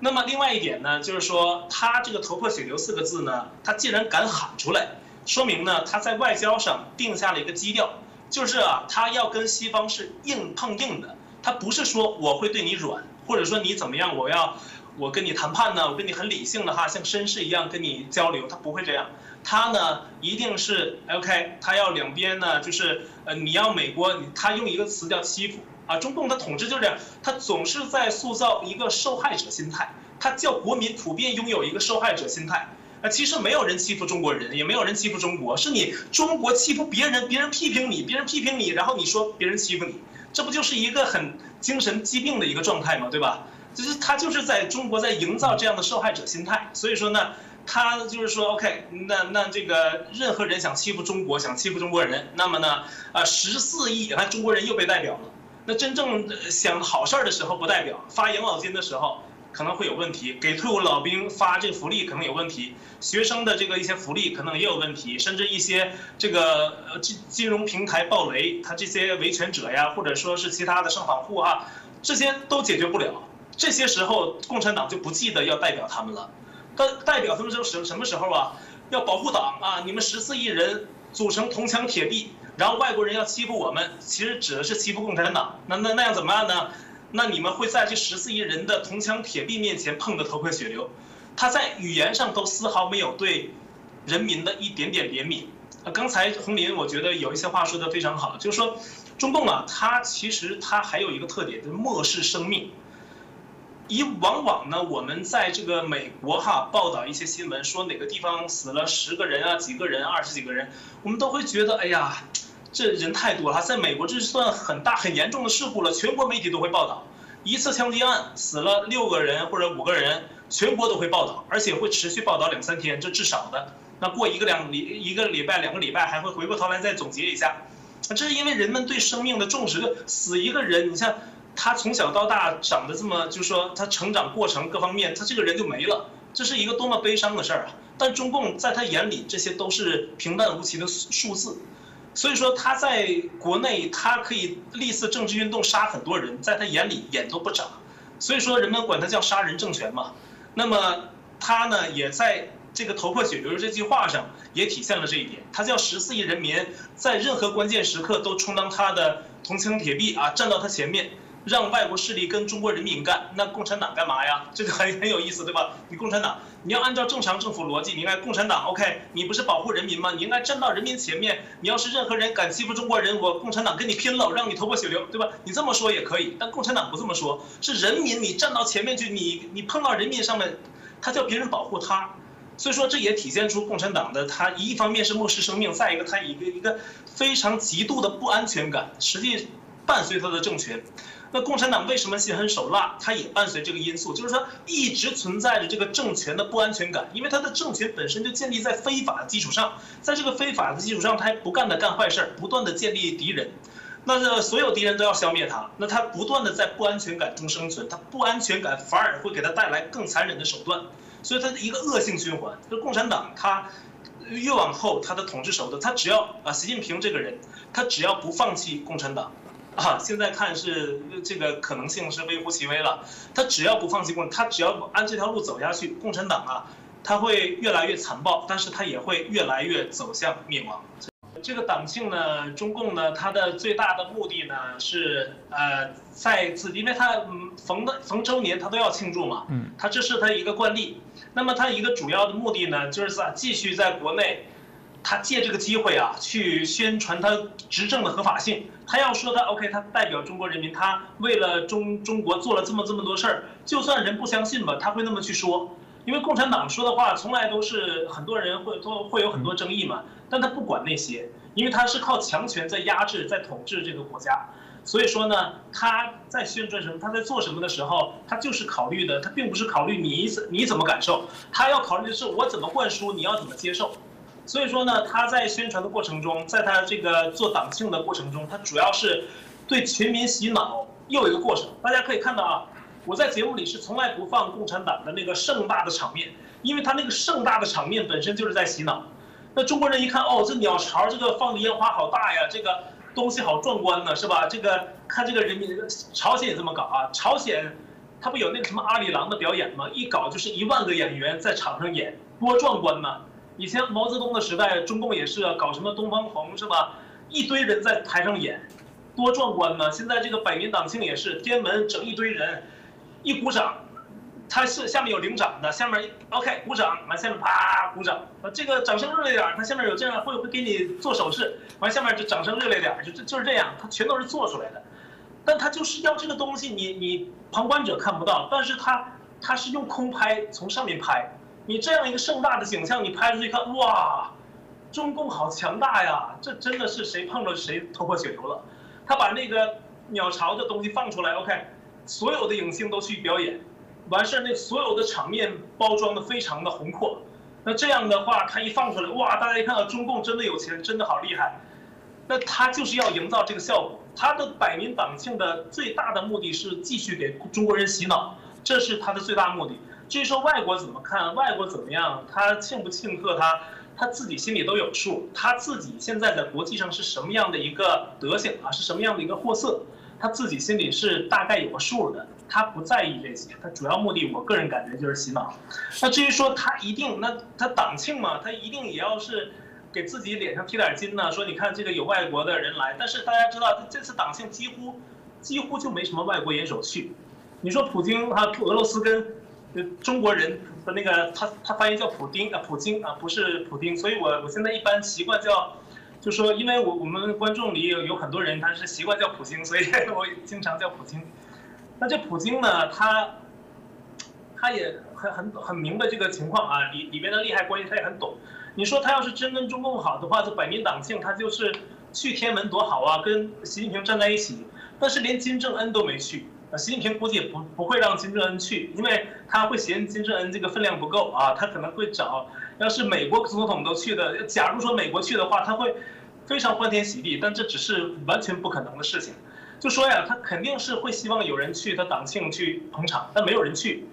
那么另外一点呢，就是说他这个头破血流四个字呢，他既然敢喊出来，说明呢他在外交上定下了一个基调。就是啊，他要跟西方是硬碰硬的，他不是说我会对你软，或者说你怎么样，我要我跟你谈判呢，我跟你很理性的哈，像绅士一样跟你交流，他不会这样，他呢一定是 OK，他要两边呢就是呃你要美国，他用一个词叫欺负啊，中共的统治就是这样，他总是在塑造一个受害者心态，他叫国民普遍拥有一个受害者心态。啊，其实没有人欺负中国人，也没有人欺负中国，是你中国欺负别人，别人批评你，别人批评你，然后你说别人欺负你，这不就是一个很精神疾病的一个状态吗？对吧？就是他就是在中国在营造这样的受害者心态，所以说呢，他就是说，OK，那那这个任何人想欺负中国，想欺负中国人，那么呢，啊，十四亿，看中国人又被代表了，那真正想好事儿的时候不代表，发养老金的时候。可能会有问题，给退伍老兵发这个福利可能有问题，学生的这个一些福利可能也有问题，甚至一些这个呃金金融平台暴雷，他这些维权者呀，或者说是其他的上访户啊，这些都解决不了。这些时候共产党就不记得要代表他们了，代代表他们是什什么时候啊？要保护党啊！你们十四亿人组成铜墙铁壁，然后外国人要欺负我们，其实指的是欺负共产党。那那那样怎么办呢？那你们会在这十四亿人的铜墙铁壁面前碰得头破血流，他在语言上都丝毫没有对人民的一点点怜悯。刚才洪林我觉得有一些话说得非常好，就是说中共啊，它其实它还有一个特点，就是漠视生命。以往往呢，我们在这个美国哈报道一些新闻，说哪个地方死了十个人啊，几个人，二十几个人，我们都会觉得，哎呀。这人太多了，在美国这算很大很严重的事故了，全国媒体都会报道。一次枪击案死了六个人或者五个人，全国都会报道，而且会持续报道两三天，这至少的。那过一个两礼一个礼拜两个礼拜，还会回过头来再总结一下。这是因为人们对生命的重视。死一个人，你像他从小到大长得这么，就是说他成长过程各方面，他这个人就没了，这是一个多么悲伤的事儿啊！但中共在他眼里，这些都是平淡无奇的数字。所以说他在国内，他可以历次政治运动杀很多人，在他眼里眼都不眨，所以说人们管他叫杀人政权嘛。那么他呢，也在这个头破血流这句话上也体现了这一点。他叫十四亿人民在任何关键时刻都充当他的铜墙铁壁啊，站到他前面。让外国势力跟中国人民干，那共产党干嘛呀？这个很 很有意思，对吧？你共产党，你要按照正常政府逻辑，你应该共产党 OK，你不是保护人民吗？你应该站到人民前面。你要是任何人敢欺负中国人，我共产党跟你拼了，我让你头破血流，对吧？你这么说也可以，但共产党不这么说，是人民你站到前面去，你你碰到人民上面，他叫别人保护他，所以说这也体现出共产党的他一方面是漠视生命，再一个他一个一个非常极度的不安全感，实际伴随他的政权。那共产党为什么心狠手辣？它也伴随这个因素，就是说一直存在着这个政权的不安全感，因为它的政权本身就建立在非法的基础上，在这个非法的基础上，它还不断的干坏事儿，不断的建立敌人，那这所有敌人都要消灭他，那他不断的在不安全感中生存，他不安全感反而会给他带来更残忍的手段，所以它的一个恶性循环。就共产党，它越往后，它的统治手段，它只要啊，习近平这个人，他只要不放弃共产党。啊，现在看是这个可能性是微乎其微了。他只要不放弃共，他只要按这条路走下去，共产党啊，他会越来越残暴，但是他也会越来越走向灭亡。这个党庆呢，中共呢，它的最大的目的呢是呃，在此，因为它逢的逢周年，它都要庆祝嘛。嗯。它这是它一个惯例。那么它一个主要的目的呢，就是在继续在国内。他借这个机会啊，去宣传他执政的合法性。他要说他 OK，他代表中国人民，他为了中中国做了这么这么多事儿。就算人不相信吧，他会那么去说。因为共产党说的话从来都是很多人会都会有很多争议嘛。但他不管那些，因为他是靠强权在压制、在统治这个国家。所以说呢，他在宣传什么，他在做什么的时候，他就是考虑的，他并不是考虑你你怎么感受，他要考虑的是我怎么灌输，你要怎么接受。所以说呢，他在宣传的过程中，在他这个做党庆的过程中，他主要是对全民洗脑，又一个过程。大家可以看到啊，我在节目里是从来不放共产党的那个盛大的场面，因为他那个盛大的场面本身就是在洗脑。那中国人一看，哦，这鸟巢这个放的烟花好大呀，这个东西好壮观呢，是吧？这个看这个人民，朝鲜也这么搞啊，朝鲜他不有那个什么阿里郎的表演吗？一搞就是一万个演员在场上演，多壮观呢！以前毛泽东的时代，中共也是搞什么东方红是吧？一堆人在台上演，多壮观呢！现在这个百年党庆也是，天安门整一堆人，一鼓掌，他是下面有领掌的，下面 OK 鼓掌，完下面啪鼓掌，这个掌声热烈点，他下面有这样会会给你做手势，完下面就掌声热烈点，就就就是这样，他全都是做出来的，但他就是要这个东西，你你旁观者看不到，但是他他是用空拍从上面拍。你这样一个盛大的景象，你拍出去看，哇，中共好强大呀！这真的是谁碰着谁头破血流了。他把那个鸟巢的东西放出来，OK，所有的影星都去表演，完事儿那所有的场面包装的非常的宏阔。那这样的话，他一放出来，哇，大家一看到中共真的有钱，真的好厉害。那他就是要营造这个效果。他的百年党庆的最大的目的是继续给中国人洗脑，这是他的最大目的。至于说外国怎么看，外国怎么样，他庆不庆贺他，他自己心里都有数。他自己现在在国际上是什么样的一个德行啊？是什么样的一个货色？他自己心里是大概有个数的。他不在意这些，他主要目的，我个人感觉就是洗脑。那至于说他一定，那他党庆嘛，他一定也要是给自己脸上贴点金呢。说你看这个有外国的人来，但是大家知道，这次党庆几乎几乎就没什么外国元首去。你说普京啊，俄罗斯跟。中国人的那个他他发音叫普丁啊，普京啊，不是普丁，所以我我现在一般习惯叫，就说因为我我们观众里有有很多人他是习惯叫普京，所以 我经常叫普京。那这普京呢，他他也很很很明白这个情况啊，里里边的利害关系他也很懂。你说他要是真跟中共好的话，这百年党庆他就是去天安门多好啊，跟习近平站在一起，但是连金正恩都没去。习近平估计也不不会让金正恩去，因为他会嫌金正恩这个分量不够啊，他可能会找，要是美国总统都去的，假如说美国去的话，他会非常欢天喜地，但这只是完全不可能的事情。就说呀，他肯定是会希望有人去他党庆去捧场，但没有人去，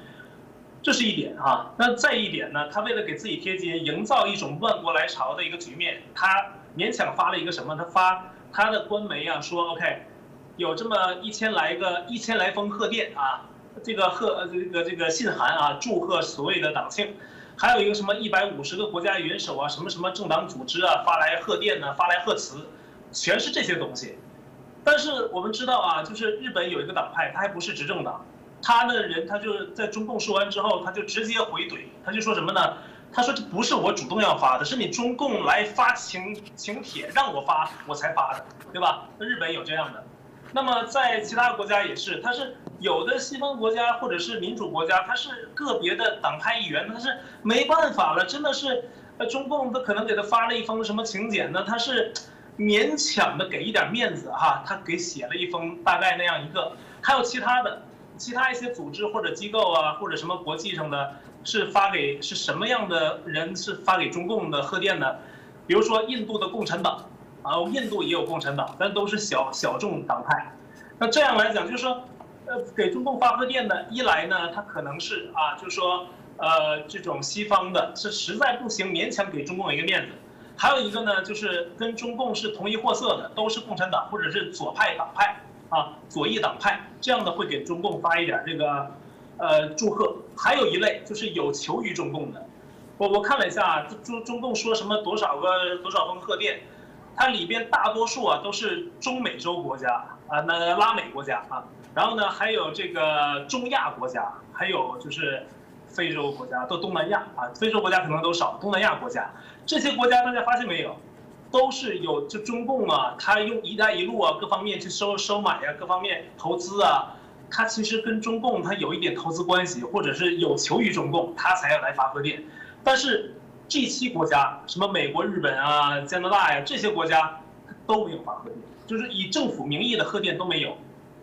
这是一点啊。那再一点呢，他为了给自己贴金，营造一种万国来朝的一个局面，他勉强发了一个什么？他发他的官媒啊，说 OK。有这么一千来个一千来封贺电啊，这个贺这个这个信函啊，祝贺所谓的党庆，还有一个什么一百五十个国家元首啊，什么什么政党组织啊发来贺电呢，发来贺词，全是这些东西。但是我们知道啊，就是日本有一个党派，他还不是执政党，他的人他就在中共说完之后，他就直接回怼，他就说什么呢？他说这不是我主动要发的，是你中共来发请请帖让我发，我才发的，对吧？那日本有这样的。那么在其他国家也是，它是有的西方国家或者是民主国家，它是个别的党派议员，他是没办法了，真的是，呃，中共他可能给他发了一封什么请柬呢？他是勉强的给一点面子哈，他给写了一封大概那样一个。还有其他的，其他一些组织或者机构啊，或者什么国际上的，是发给是什么样的人是发给中共的贺电呢？比如说印度的共产党。啊，印度也有共产党，但都是小小众党派。那这样来讲，就是说，呃，给中共发贺电的，一来呢，他可能是啊，就是说，呃，这种西方的，是实在不行，勉强给中共一个面子；还有一个呢，就是跟中共是同一货色的，都是共产党或者是左派党派啊，左翼党派，这样的会给中共发一点这个，呃，祝贺。还有一类就是有求于中共的，我我看了一下，中中共说什么多少个多少封贺电。它里边大多数啊都是中美洲国家啊，那拉美国家啊，然后呢还有这个中亚国家，还有就是非洲国家，都东南亚啊，非洲国家可能都少，东南亚国家。这些国家大家发现没有，都是有就中共啊，他用“一带一路”啊各方面去收收买呀，各方面投资啊，他其实跟中共他有一点投资关系，或者是有求于中共，他才要来发贺电，但是。G 七国家，什么美国、日本啊、加拿大呀，这些国家都没有发贺电，就是以政府名义的贺电都没有，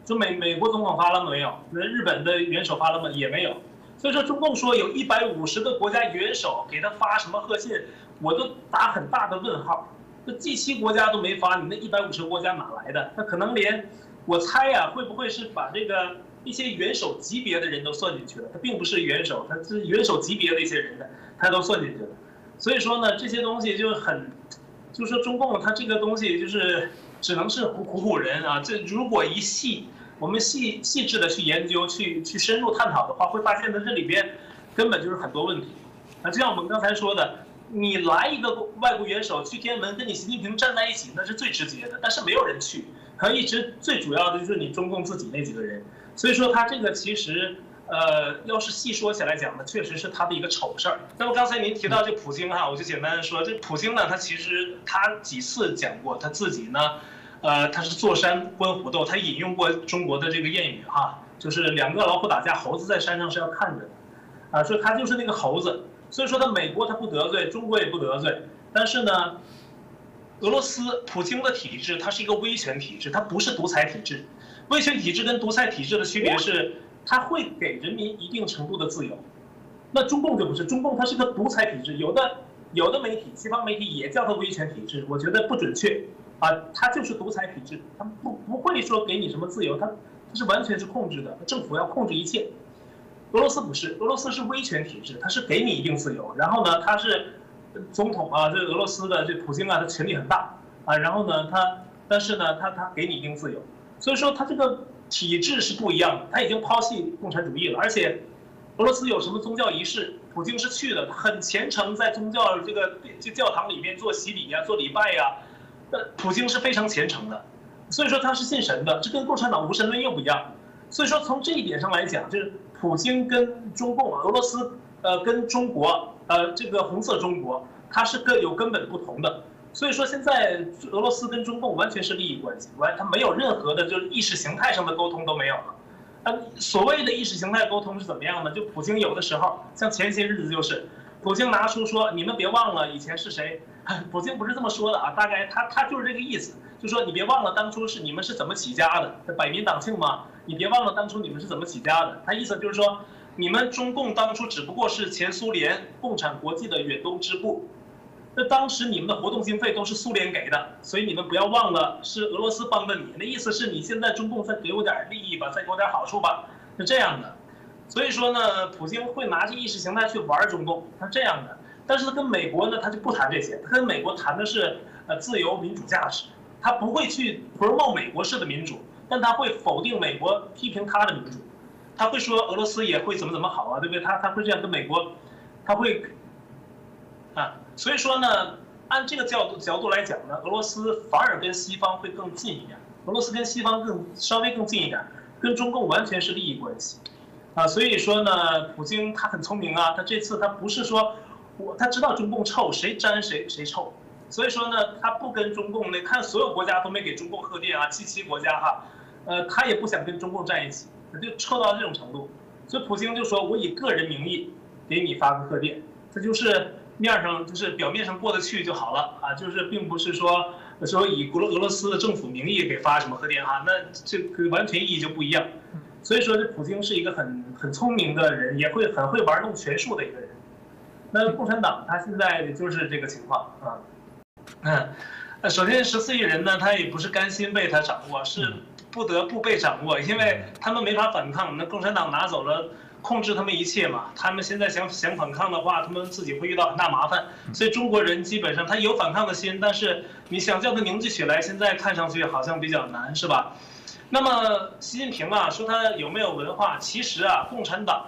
就美美国总统发了没有？那日本的元首发了吗？也没有。所以说中共说有一百五十个国家元首给他发什么贺信，我都打很大的问号。这 G7 国家都没发，你那一百五十个国家哪来的？他可能连，我猜呀，会不会是把这个一些元首级别的人都算进去了？他并不是元首，他是元首级别的一些人的，他都算进去了。所以说呢，这些东西就很，就是说中共他这个东西就是只能是唬唬人啊。这如果一细我们细细致的去研究、去去深入探讨的话，会发现呢这里边根本就是很多问题。啊，就像我们刚才说的。你来一个外国元首去天安门跟你习近平站在一起，那是最直接的。但是没有人去，可一直最主要的就是你中共自己那几个人。所以说他这个其实，呃，要是细说起来讲呢，确实是他的一个丑事儿。那么刚才您提到这普京哈，我就简单的说，这普京呢，他其实他几次讲过他自己呢，呃，他是坐山观虎斗，他引用过中国的这个谚语哈，就是两个老虎打架，猴子在山上是要看着的，啊，说他就是那个猴子。所以说，他美国他不得罪，中国也不得罪，但是呢，俄罗斯普京的体制，它是一个威权体制，它不是独裁体制。威权体制跟独裁体制的区别是，它会给人民一定程度的自由。那中共就不是，中共它是个独裁体制，有的有的媒体，西方媒体也叫它威权体制，我觉得不准确啊，它就是独裁体制，它不不会说给你什么自由，它它是完全是控制的，政府要控制一切。俄罗斯不是，俄罗斯是威权体制，它是给你一定自由，然后呢，他是总统啊，这俄罗斯的这普京啊，他权力很大啊，然后呢，他但是呢，他他给你一定自由，所以说他这个体制是不一样的，他已经抛弃共产主义了，而且俄罗斯有什么宗教仪式，普京是去的，很虔诚，在宗教这个就教堂里面做洗礼呀，做礼拜呀，那普京是非常虔诚的，所以说他是信神的，这跟共产党无神论又不一样，所以说从这一点上来讲，就是。普京跟中共、俄罗斯，呃，跟中国，呃，这个红色中国，它是各有根本不同的。所以说，现在俄罗斯跟中共完全是利益关系，完，他没有任何的，就是意识形态上的沟通都没有了。呃，所谓的意识形态沟通是怎么样的？就普京有的时候，像前些日子就是，普京拿出说，你们别忘了以前是谁。普京不是这么说的啊，大概他他就是这个意思，就说你别忘了当初是你们是怎么起家的，百民党庆嘛。你别忘了当初你们是怎么起家的。他意思就是说，你们中共当初只不过是前苏联共产国际的远东支部，那当时你们的活动经费都是苏联给的，所以你们不要忘了是俄罗斯帮的你。那意思是你现在中共再给我点利益吧，再给我点好处吧，是这样的。所以说呢，普京会拿着意识形态去玩中共，他这样的。但是他跟美国呢，他就不谈这些，他跟美国谈的是呃自由民主价值，他不会去 promote 美国式的民主。但他会否定美国，批评他的民主，他会说俄罗斯也会怎么怎么好啊，对不对？他他会这样跟美国，他会，啊，所以说呢，按这个角度角度来讲呢，俄罗斯反而跟西方会更近一点，俄罗斯跟西方更稍微更近一点，跟中共完全是利益关系，啊，所以说呢，普京他很聪明啊，他这次他不是说我他知道中共臭，谁沾谁谁臭。所以说呢，他不跟中共那看所有国家都没给中共贺电啊，七七国家哈，呃，他也不想跟中共站一起，他就臭到这种程度。所以普京就说：“我以个人名义给你发个贺电，这就是面上就是表面上过得去就好了啊，就是并不是说说以俄俄罗斯的政府名义给发什么贺电哈，那这个完全意义就不一样。所以说这普京是一个很很聪明的人，也会很会玩弄权术的一个人。那共产党他现在就是这个情况啊。”嗯，那首先十四亿人呢，他也不是甘心被他掌握，是不得不被掌握，因为他们没法反抗。那共产党拿走了控制他们一切嘛，他们现在想想反抗的话，他们自己会遇到很大麻烦。所以中国人基本上他有反抗的心，但是你想叫他凝聚起来，现在看上去好像比较难，是吧？那么习近平啊，说他有没有文化？其实啊，共产党，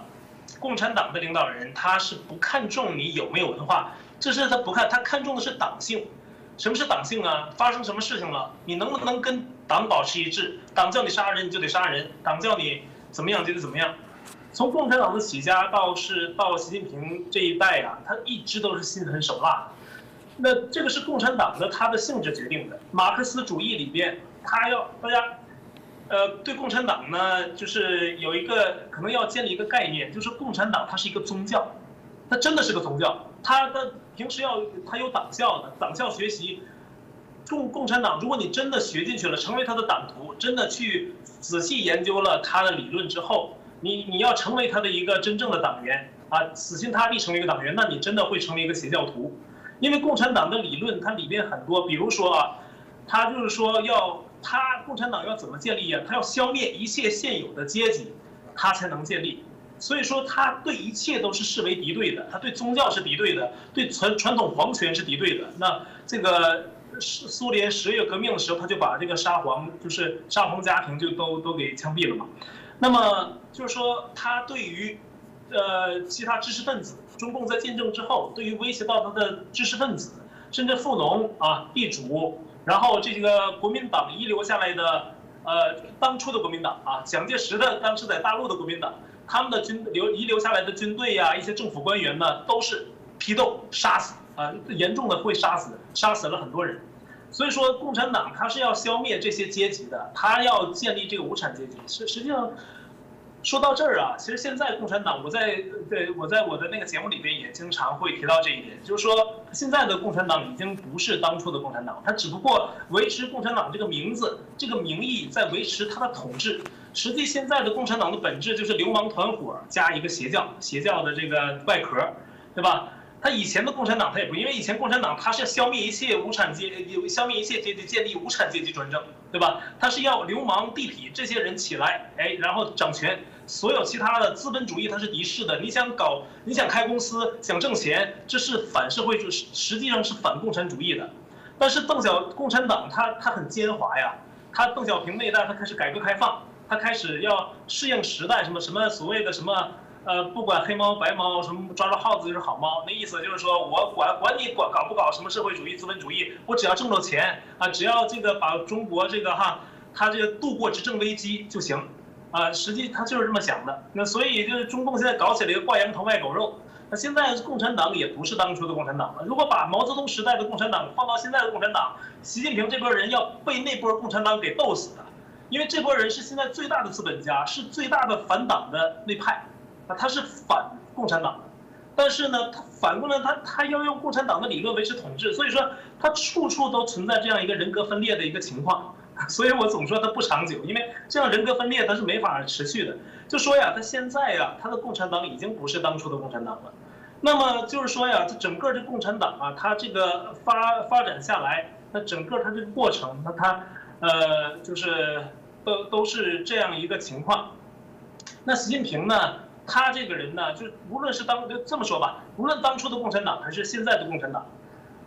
共产党的领导人他是不看重你有没有文化，这是他不看，他看重的是党性。什么是党性啊？发生什么事情了？你能不能跟党保持一致？党叫你杀人，你就得杀人；党叫你怎么样，就得怎么样。从共产党的起家到是到习近平这一代啊，他一直都是心狠手辣。那这个是共产党的它的性质决定的。马克思主义里边，他要大家，呃，对共产党呢，就是有一个可能要建立一个概念，就是共产党它是一个宗教，它真的是个宗教。它的平时要它有党校的党校学习，共共产党，如果你真的学进去了，成为他的党徒，真的去仔细研究了他的理论之后，你你要成为他的一个真正的党员啊，死心塌地成为一个党员，那你真的会成为一个邪教徒，因为共产党的理论它里面很多，比如说啊，他就是说要他共产党要怎么建立啊？他要消灭一切现有的阶级，他才能建立。所以说，他对一切都是视为敌对的，他对宗教是敌对的，对传传统皇权是敌对的。那这个是苏联十月革命的时候，他就把这个沙皇，就是沙皇家庭就都都给枪毙了嘛。那么就是说，他对于呃其他知识分子，中共在建政之后，对于威胁到他的知识分子，甚至富农啊、地主，然后这个国民党遗留下来的呃当初的国民党啊，蒋介石的当时在大陆的国民党。他们的军留遗留下来的军队呀，一些政府官员呢，都是批斗杀死啊，严重的会杀死，杀死了很多人。所以说，共产党它是要消灭这些阶级的，它要建立这个无产阶级。实实际上。说到这儿啊，其实现在共产党，我在对我在我的那个节目里边也经常会提到这一点，就是说现在的共产党已经不是当初的共产党，它只不过维持共产党这个名字、这个名义在维持它的统治。实际现在的共产党的本质就是流氓团伙加一个邪教，邪教的这个外壳，对吧？他以前的共产党他也不，因为以前共产党他是消灭一切无产阶，消灭一切阶级，建立无产阶级专政，对吧？他是要流氓地痞这些人起来，哎，然后掌权，所有其他的资本主义他是敌视的。你想搞，你想开公司，想挣钱，这是反社会主义，实际上是反共产主义的。但是邓小共产党他他很奸猾呀，他邓小平那一代他开始改革开放，他开始要适应时代，什么什么所谓的什么。呃，不管黑猫白猫，什么抓着耗子就是好猫，那意思就是说我管管你管搞不搞什么社会主义、资本主义，我只要挣着钱啊，只要这个把中国这个哈，他这个度过执政危机就行，啊，实际他就是这么想的。那所以就是中共现在搞起了一个挂羊头卖狗肉。那现在共产党也不是当初的共产党了。如果把毛泽东时代的共产党放到现在的共产党，习近平这波人要被那波共产党给斗死的，因为这波人是现在最大的资本家，是最大的反党的那派。他是反共产党的，但是呢，他反过来，他他要用共产党的理论维持统治，所以说他处处都存在这样一个人格分裂的一个情况，所以我总说他不长久，因为这样人格分裂他是没法持续的。就说呀，他现在呀，他的共产党已经不是当初的共产党了，那么就是说呀，这整个这共产党啊，它这个发发展下来，那整个它这个过程，那它呃，就是都都是这样一个情况。那习近平呢？他这个人呢，就无论是当就这么说吧，无论当初的共产党还是现在的共产党，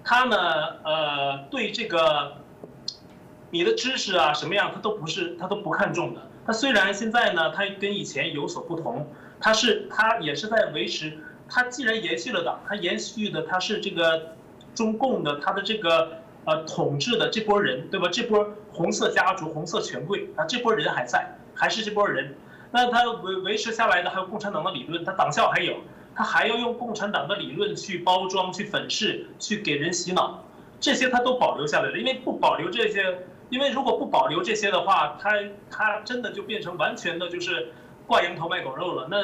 他呢，呃，对这个你的知识啊什么样，他都不是，他都不看重的。他虽然现在呢，他跟以前有所不同，他是他也是在维持，他既然延续了党，他延续的他是这个中共的他的这个呃统治的这波人，对吧？这波红色家族、红色权贵啊，这波人还在，还是这波人。那他维维持下来的还有共产党的理论，他党校还有，他还要用共产党的理论去包装、去粉饰、去给人洗脑，这些他都保留下来了。因为不保留这些，因为如果不保留这些的话，他他真的就变成完全的就是挂羊头卖狗肉了。那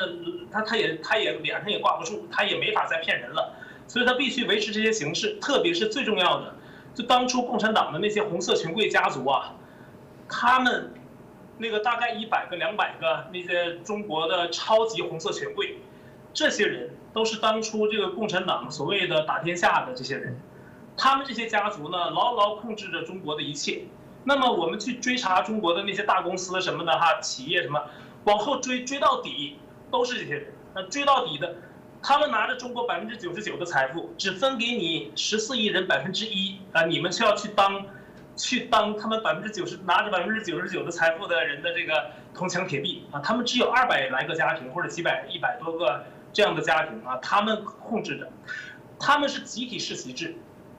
他他也他也脸上也挂不住，他也没法再骗人了。所以他必须维持这些形式，特别是最重要的，就当初共产党的那些红色权贵家族啊，他们。那个大概一百个、两百个那些中国的超级红色权贵，这些人都是当初这个共产党所谓的打天下的这些人，他们这些家族呢，牢牢控制着中国的一切。那么我们去追查中国的那些大公司什么的哈，企业什么，往后追追到底都是这些人。那追到底的，他们拿着中国百分之九十九的财富，只分给你十四亿人百分之一啊，你们却要去当。去当他们百分之九十拿着百分之九十九的财富的人的这个铜墙铁壁啊，他们只有二百来个家庭或者几百一百多个这样的家庭啊，他们控制着，他们是集体世袭制，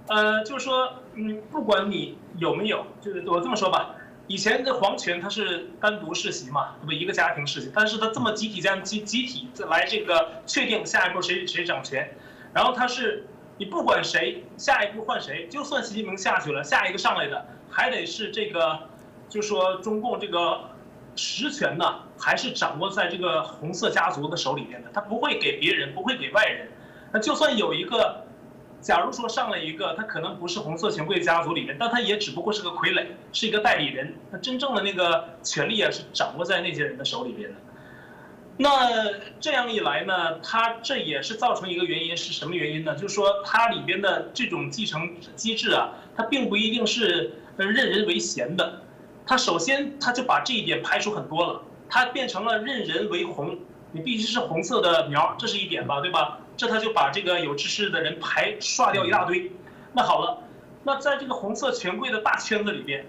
呃，就是说，嗯，不管你有没有，就是我这么说吧，以前的皇权它是单独世袭嘛，不？一个家庭世袭，但是他这么集体这样集集体来这个确定下一步谁谁掌权，然后他是。你不管谁，下一步换谁，就算习近平下去了，下一个上来的还得是这个，就说中共这个实权呢，还是掌握在这个红色家族的手里面的，他不会给别人，不会给外人。那就算有一个假如说上了一个，他可能不是红色权贵家族里面，但他也只不过是个傀儡，是一个代理人。他真正的那个权力啊，是掌握在那些人的手里边的。那这样一来呢，它这也是造成一个原因，是什么原因呢？就是说它里边的这种继承机制啊，它并不一定是任人为贤的。它首先它就把这一点排除很多了，它变成了任人为红，你必须是红色的苗，这是一点吧，对吧？这它就把这个有知识的人排刷掉一大堆，那好了，那在这个红色权贵的大圈子里边，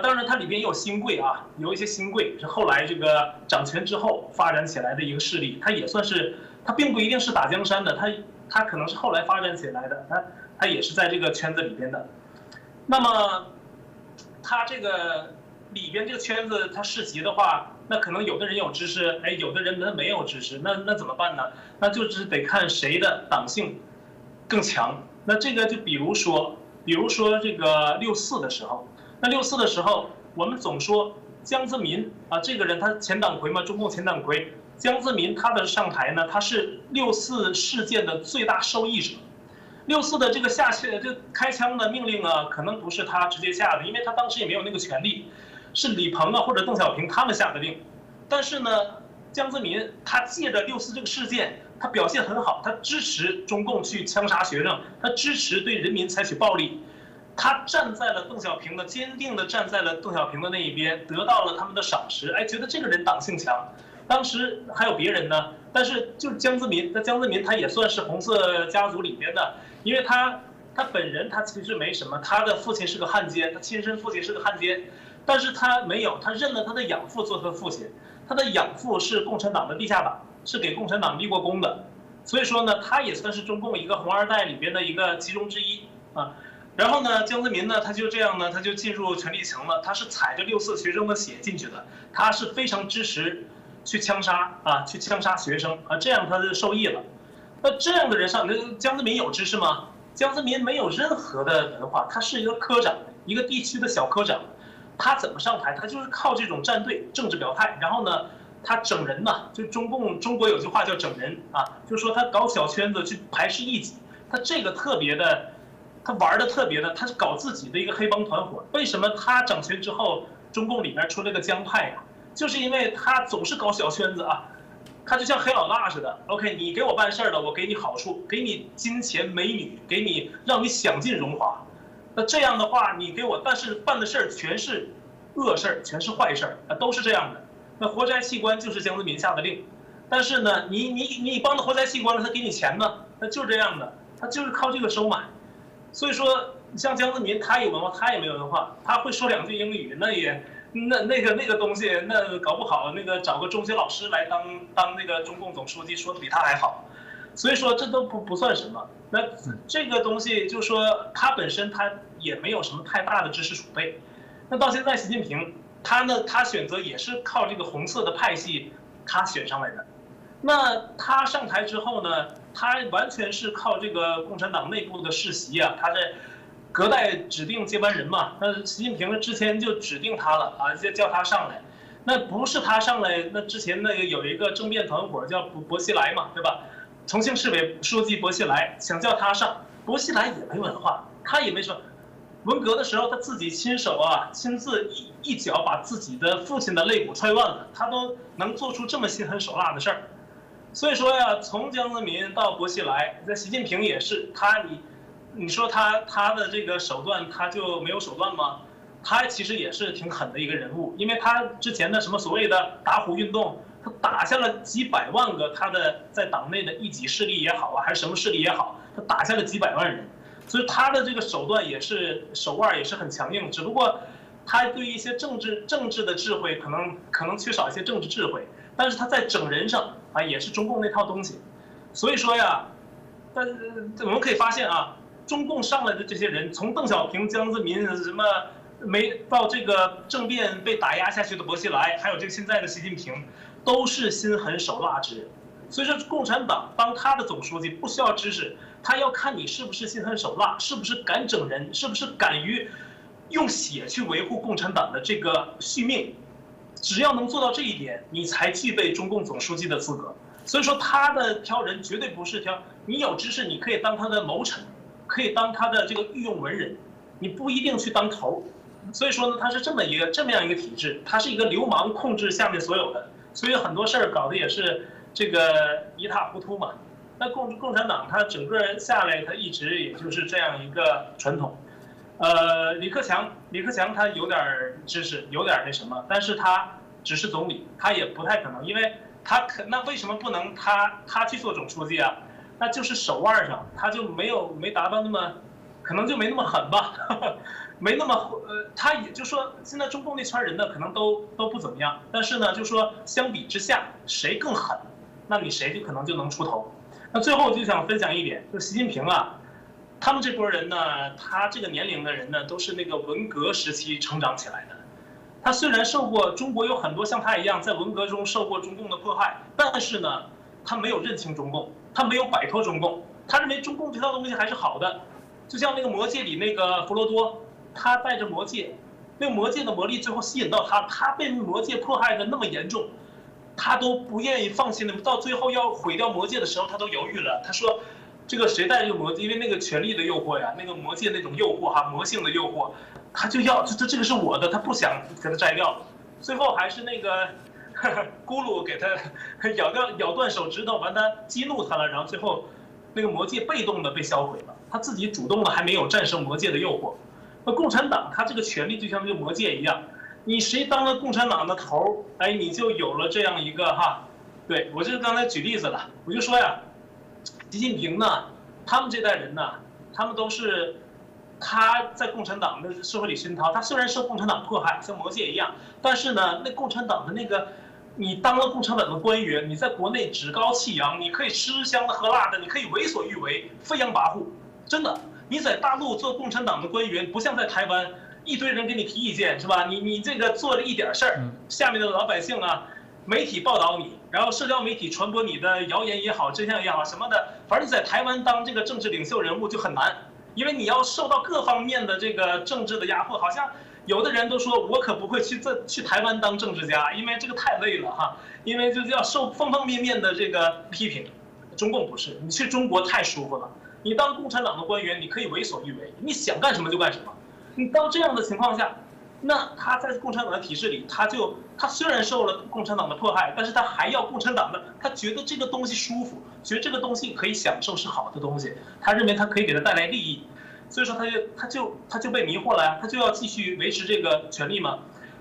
当然它里边也有新贵啊，有一些新贵是后来这个掌权之后发展起来的一个势力，它也算是，它并不一定是打江山的，它它可能是后来发展起来的，它它也是在这个圈子里边的，那么，它这个里边这个圈子它世袭的话。那可能有的人有知识，哎，有的人他没有知识，那那怎么办呢？那就是得看谁的党性更强。那这个就比如说，比如说这个六四的时候，那六四的时候，我们总说江泽民啊，这个人他前党魁嘛，中共前党魁江泽民他的上台呢，他是六四事件的最大受益者。六四的这个下去这开枪的命令啊，可能不是他直接下的，因为他当时也没有那个权利。是李鹏啊，或者邓小平他们下的令，但是呢，江泽民他借着六四这个事件，他表现很好，他支持中共去枪杀学生，他支持对人民采取暴力，他站在了邓小平的坚定的站在了邓小平的那一边，得到了他们的赏识，哎，觉得这个人党性强。当时还有别人呢，但是就是江泽民，那江泽民他也算是红色家族里边的，因为他他本人他其实没什么，他的父亲是个汉奸，他亲生父亲是个汉奸。但是他没有，他认了他的养父做他的父亲，他的养父是共产党的地下党，是给共产党立过功的，所以说呢，他也算是中共一个红二代里边的一个其中之一啊。然后呢，江泽民呢，他就这样呢，他就进入权力层了，他是踩着六四学生的血进去的，他是非常支持去枪杀啊，去枪杀学生啊，这样他就受益了。那这样的人上，那江泽民有知识吗？江泽民没有任何的文化，他是一个科长，一个地区的小科长。他怎么上台？他就是靠这种站队、政治表态，然后呢，他整人嘛，就中共中国有句话叫整人啊，就是说他搞小圈子去排斥异己，他这个特别的，他玩的特别的，他是搞自己的一个黑帮团伙。为什么他掌权之后，中共里面出了个江派呀？就是因为他总是搞小圈子啊，他就像黑老大似的。OK，你给我办事儿了，我给你好处，给你金钱、美女，给你让你享尽荣华。那这样的话，你给我，但是办的事儿全是恶事儿，全是坏事儿啊，都是这样的。那活摘器官就是江泽民下的令，但是呢，你你你帮他活摘器官了，他给你钱呢？那就是这样的，他就是靠这个收买。所以说，像江泽民，他有文化，他也没有文化，他会说两句英语，那也那那个那个东西，那搞不好那个找个中学老师来当当那个中共总书记，说的比他还好。所以说这都不不算什么。那这个东西就是说，他本身他也没有什么太大的知识储备。那到现在，习近平他呢，他选择也是靠这个红色的派系他选上来的。那他上台之后呢，他完全是靠这个共产党内部的世袭啊，他在隔代指定接班人嘛。那习近平之前就指定他了啊，就叫他上来。那不是他上来，那之前那个有一个政变团伙叫薄薄熙来嘛，对吧？重庆市委书记薄熙来想叫他上，薄熙来也没文化，他也没说。文革的时候，他自己亲手啊，亲自一一脚把自己的父亲的肋骨踹断了，他都能做出这么心狠手辣的事儿。所以说呀，从江泽民到薄熙来，那习近平也是他，你你说他他的这个手段，他就没有手段吗？他其实也是挺狠的一个人物，因为他之前的什么所谓的打虎运动。他打下了几百万个他的在党内的一己势力也好啊，还是什么势力也好，他打下了几百万人，所以他的这个手段也是手腕也是很强硬。只不过他对一些政治政治的智慧可能可能缺少一些政治智慧，但是他在整人上啊也是中共那套东西。所以说呀，但我们可以发现啊，中共上来的这些人，从邓小平、江泽民什么没到这个政变被打压下去的薄熙来，还有这个现在的习近平。都是心狠手辣之人，所以说共产党当他的总书记不需要知识，他要看你是不是心狠手辣，是不是敢整人，是不是敢于用血去维护共产党的这个续命。只要能做到这一点，你才具备中共总书记的资格。所以说他的挑人绝对不是挑你有知识，你可以当他的谋臣可以当他的这个御用文人，你不一定去当头。所以说呢，他是这么一个这么样一个体制，他是一个流氓控制下面所有的，所以很多事儿搞得也是这个一塌糊涂嘛。那共共产党他整个下来，他一直也就是这样一个传统。呃，李克强，李克强他有点知识，有点那什么，但是他只是总理，他也不太可能，因为他可那为什么不能他他去做总书记啊？那就是手腕上他就没有没达到那么，可能就没那么狠吧。没那么呃，他也就说，现在中共那圈人呢，可能都都不怎么样。但是呢，就说相比之下，谁更狠，那你谁就可能就能出头。那最后就想分享一点，就习近平啊，他们这波人呢，他这个年龄的人呢，都是那个文革时期成长起来的。他虽然受过中国有很多像他一样在文革中受过中共的迫害，但是呢，他没有认清中共，他没有摆脱中共，他认为中共这套东西还是好的。就像那个魔戒里那个弗罗多。他带着魔戒，那魔戒的魔力最后吸引到他，他被魔戒迫害的那么严重，他都不愿意放弃。那么到最后要毁掉魔戒的时候，他都犹豫了。他说：“这个谁带这个魔戒？因为那个权力的诱惑呀，那个魔戒那种诱惑哈，魔性的诱惑，他就要这这这个是我的，他不想给他摘掉。最后还是那个 咕噜给他咬掉咬断手指头，完他激怒他了，然后最后那个魔戒被动的被销毁了，他自己主动的还没有战胜魔戒的诱惑。”那共产党他这个权力就像这个魔戒一样，你谁当了共产党的头哎，你就有了这样一个哈，对我就是刚才举例子了，我就说呀，习近平呢，他们这代人呢，他们都是他在共产党的社会里熏陶，他虽然受共产党迫害，像魔戒一样，但是呢，那共产党的那个，你当了共产党的官员，你在国内趾高气扬，你可以吃香的喝辣的，你可以为所欲为，飞扬跋扈，真的。你在大陆做共产党的官员，不像在台湾，一堆人给你提意见，是吧？你你这个做了一点事儿，下面的老百姓啊，媒体报道你，然后社交媒体传播你的谣言也好，真相也好什么的，反正你在台湾当这个政治领袖人物就很难，因为你要受到各方面的这个政治的压迫。好像有的人都说我可不会去这去台湾当政治家，因为这个太累了哈，因为就是要受方方面面的这个批评。中共不是，你去中国太舒服了。你当共产党的官员，你可以为所欲为，你想干什么就干什么。你到这样的情况下，那他在共产党的体制里，他就他虽然受了共产党的迫害，但是他还要共产党的，他觉得这个东西舒服，觉得这个东西可以享受是好的东西，他认为他可以给他带来利益，所以说他就他就他就被迷惑了呀，他就要继续维持这个权利嘛。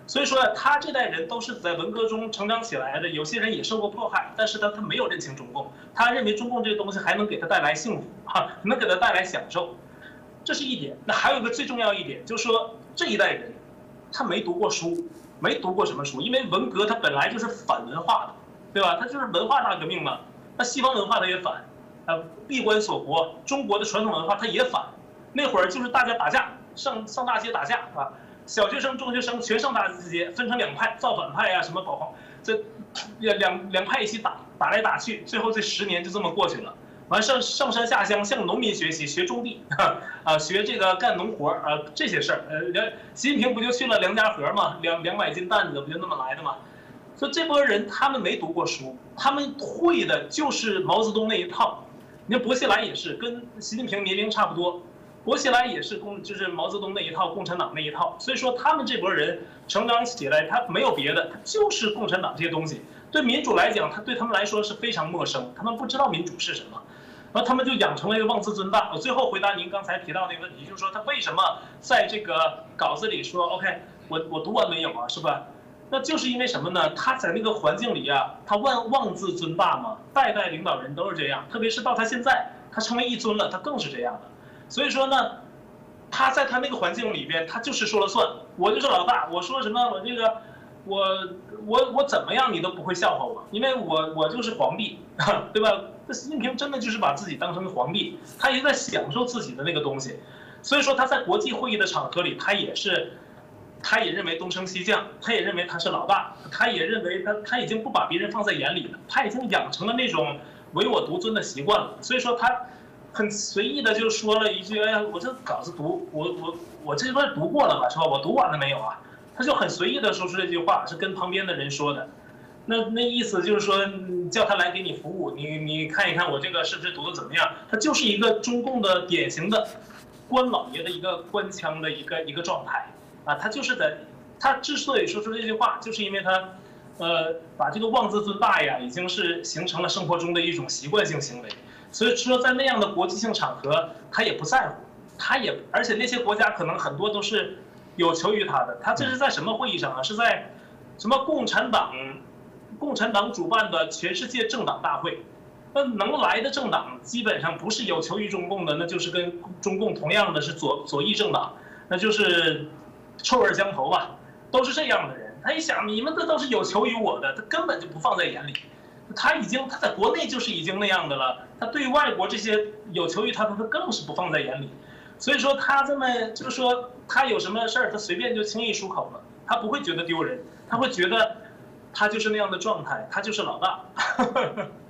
所以说，他这代人都是在文革中成长起来的，有些人也受过迫害，但是他他没有认清中共，他认为中共这个东西还能给他带来幸福，哈，能给他带来享受，这是一点。那还有一个最重要一点，就是说这一代人，他没读过书，没读过什么书，因为文革它本来就是反文化的，对吧？它就是文化大革命嘛，那西方文化它也反，啊，闭关锁国，中国的传统文化它也反，那会儿就是大家打架，上上大街打架，啊。小学生、中学生全上大街，分成两派，造反派呀，什么保皇，这两两两派一起打，打来打去，最后这十年就这么过去了。完上上山下乡，向农民学习，学种地，啊，学这个干农活啊，这些事儿。呃，梁习近平不就去了梁家河嘛，两两百斤担子不就那么来的嘛？说这波人他们没读过书，他们会的就是毛泽东那一套。你看薄熙来也是，跟习近平年龄差不多。薄熙来也是共，就是毛泽东那一套，共产党那一套。所以说，他们这波人成长起来，他没有别的，他就是共产党这些东西。对民主来讲，他对他们来说是非常陌生，他们不知道民主是什么，然后他们就养成了一个妄自尊大。我最后回答您刚才提到那个问题，就是说他为什么在这个稿子里说 OK，我我读完没有啊，是吧？那就是因为什么呢？他在那个环境里啊，他妄妄自尊大嘛，代代领导人都是这样，特别是到他现在，他成为一尊了，他更是这样的。所以说呢，他在他那个环境里边，他就是说了算，我就是老大，我说什么我这个，我我我怎么样你都不会笑话我，因为我我就是皇帝，对吧？那习近平真的就是把自己当成皇帝，他也在享受自己的那个东西，所以说他在国际会议的场合里，他也是，他也认为东升西降，他也认为他是老大，他也认为他他已经不把别人放在眼里了，他已经养成了那种唯我独尊的习惯了，所以说他。很随意的就说了一句：“哎呀，我这稿子读我我我这段读过了吧，是吧？我读完了没有啊？”他就很随意的说出这句话，是跟旁边的人说的。那那意思就是说，叫他来给你服务，你你看一看我这个是不是读的怎么样？他就是一个中共的典型的官老爷的一个官腔的一个一个状态啊，他就是在他之所以说出这句话，就是因为他呃把这个妄自尊大呀，已经是形成了生活中的一种习惯性行为，所以说在那样的国际性场合，他也不在乎，他也而且那些国家可能很多都是有求于他的，他这是在什么会议上啊？是在什么共产党？共产党主办的全世界政党大会，那能来的政党基本上不是有求于中共的，那就是跟中共同样的是左左翼政党，那就是臭味相投吧，都是这样的人。他一想，你们这都是有求于我的，他根本就不放在眼里。他已经他在国内就是已经那样的了，他对外国这些有求于他的，他更是不放在眼里。所以说他这么就是说，他有什么事儿，他随便就轻易出口了，他不会觉得丢人，他会觉得。他就是那样的状态，他就是老大。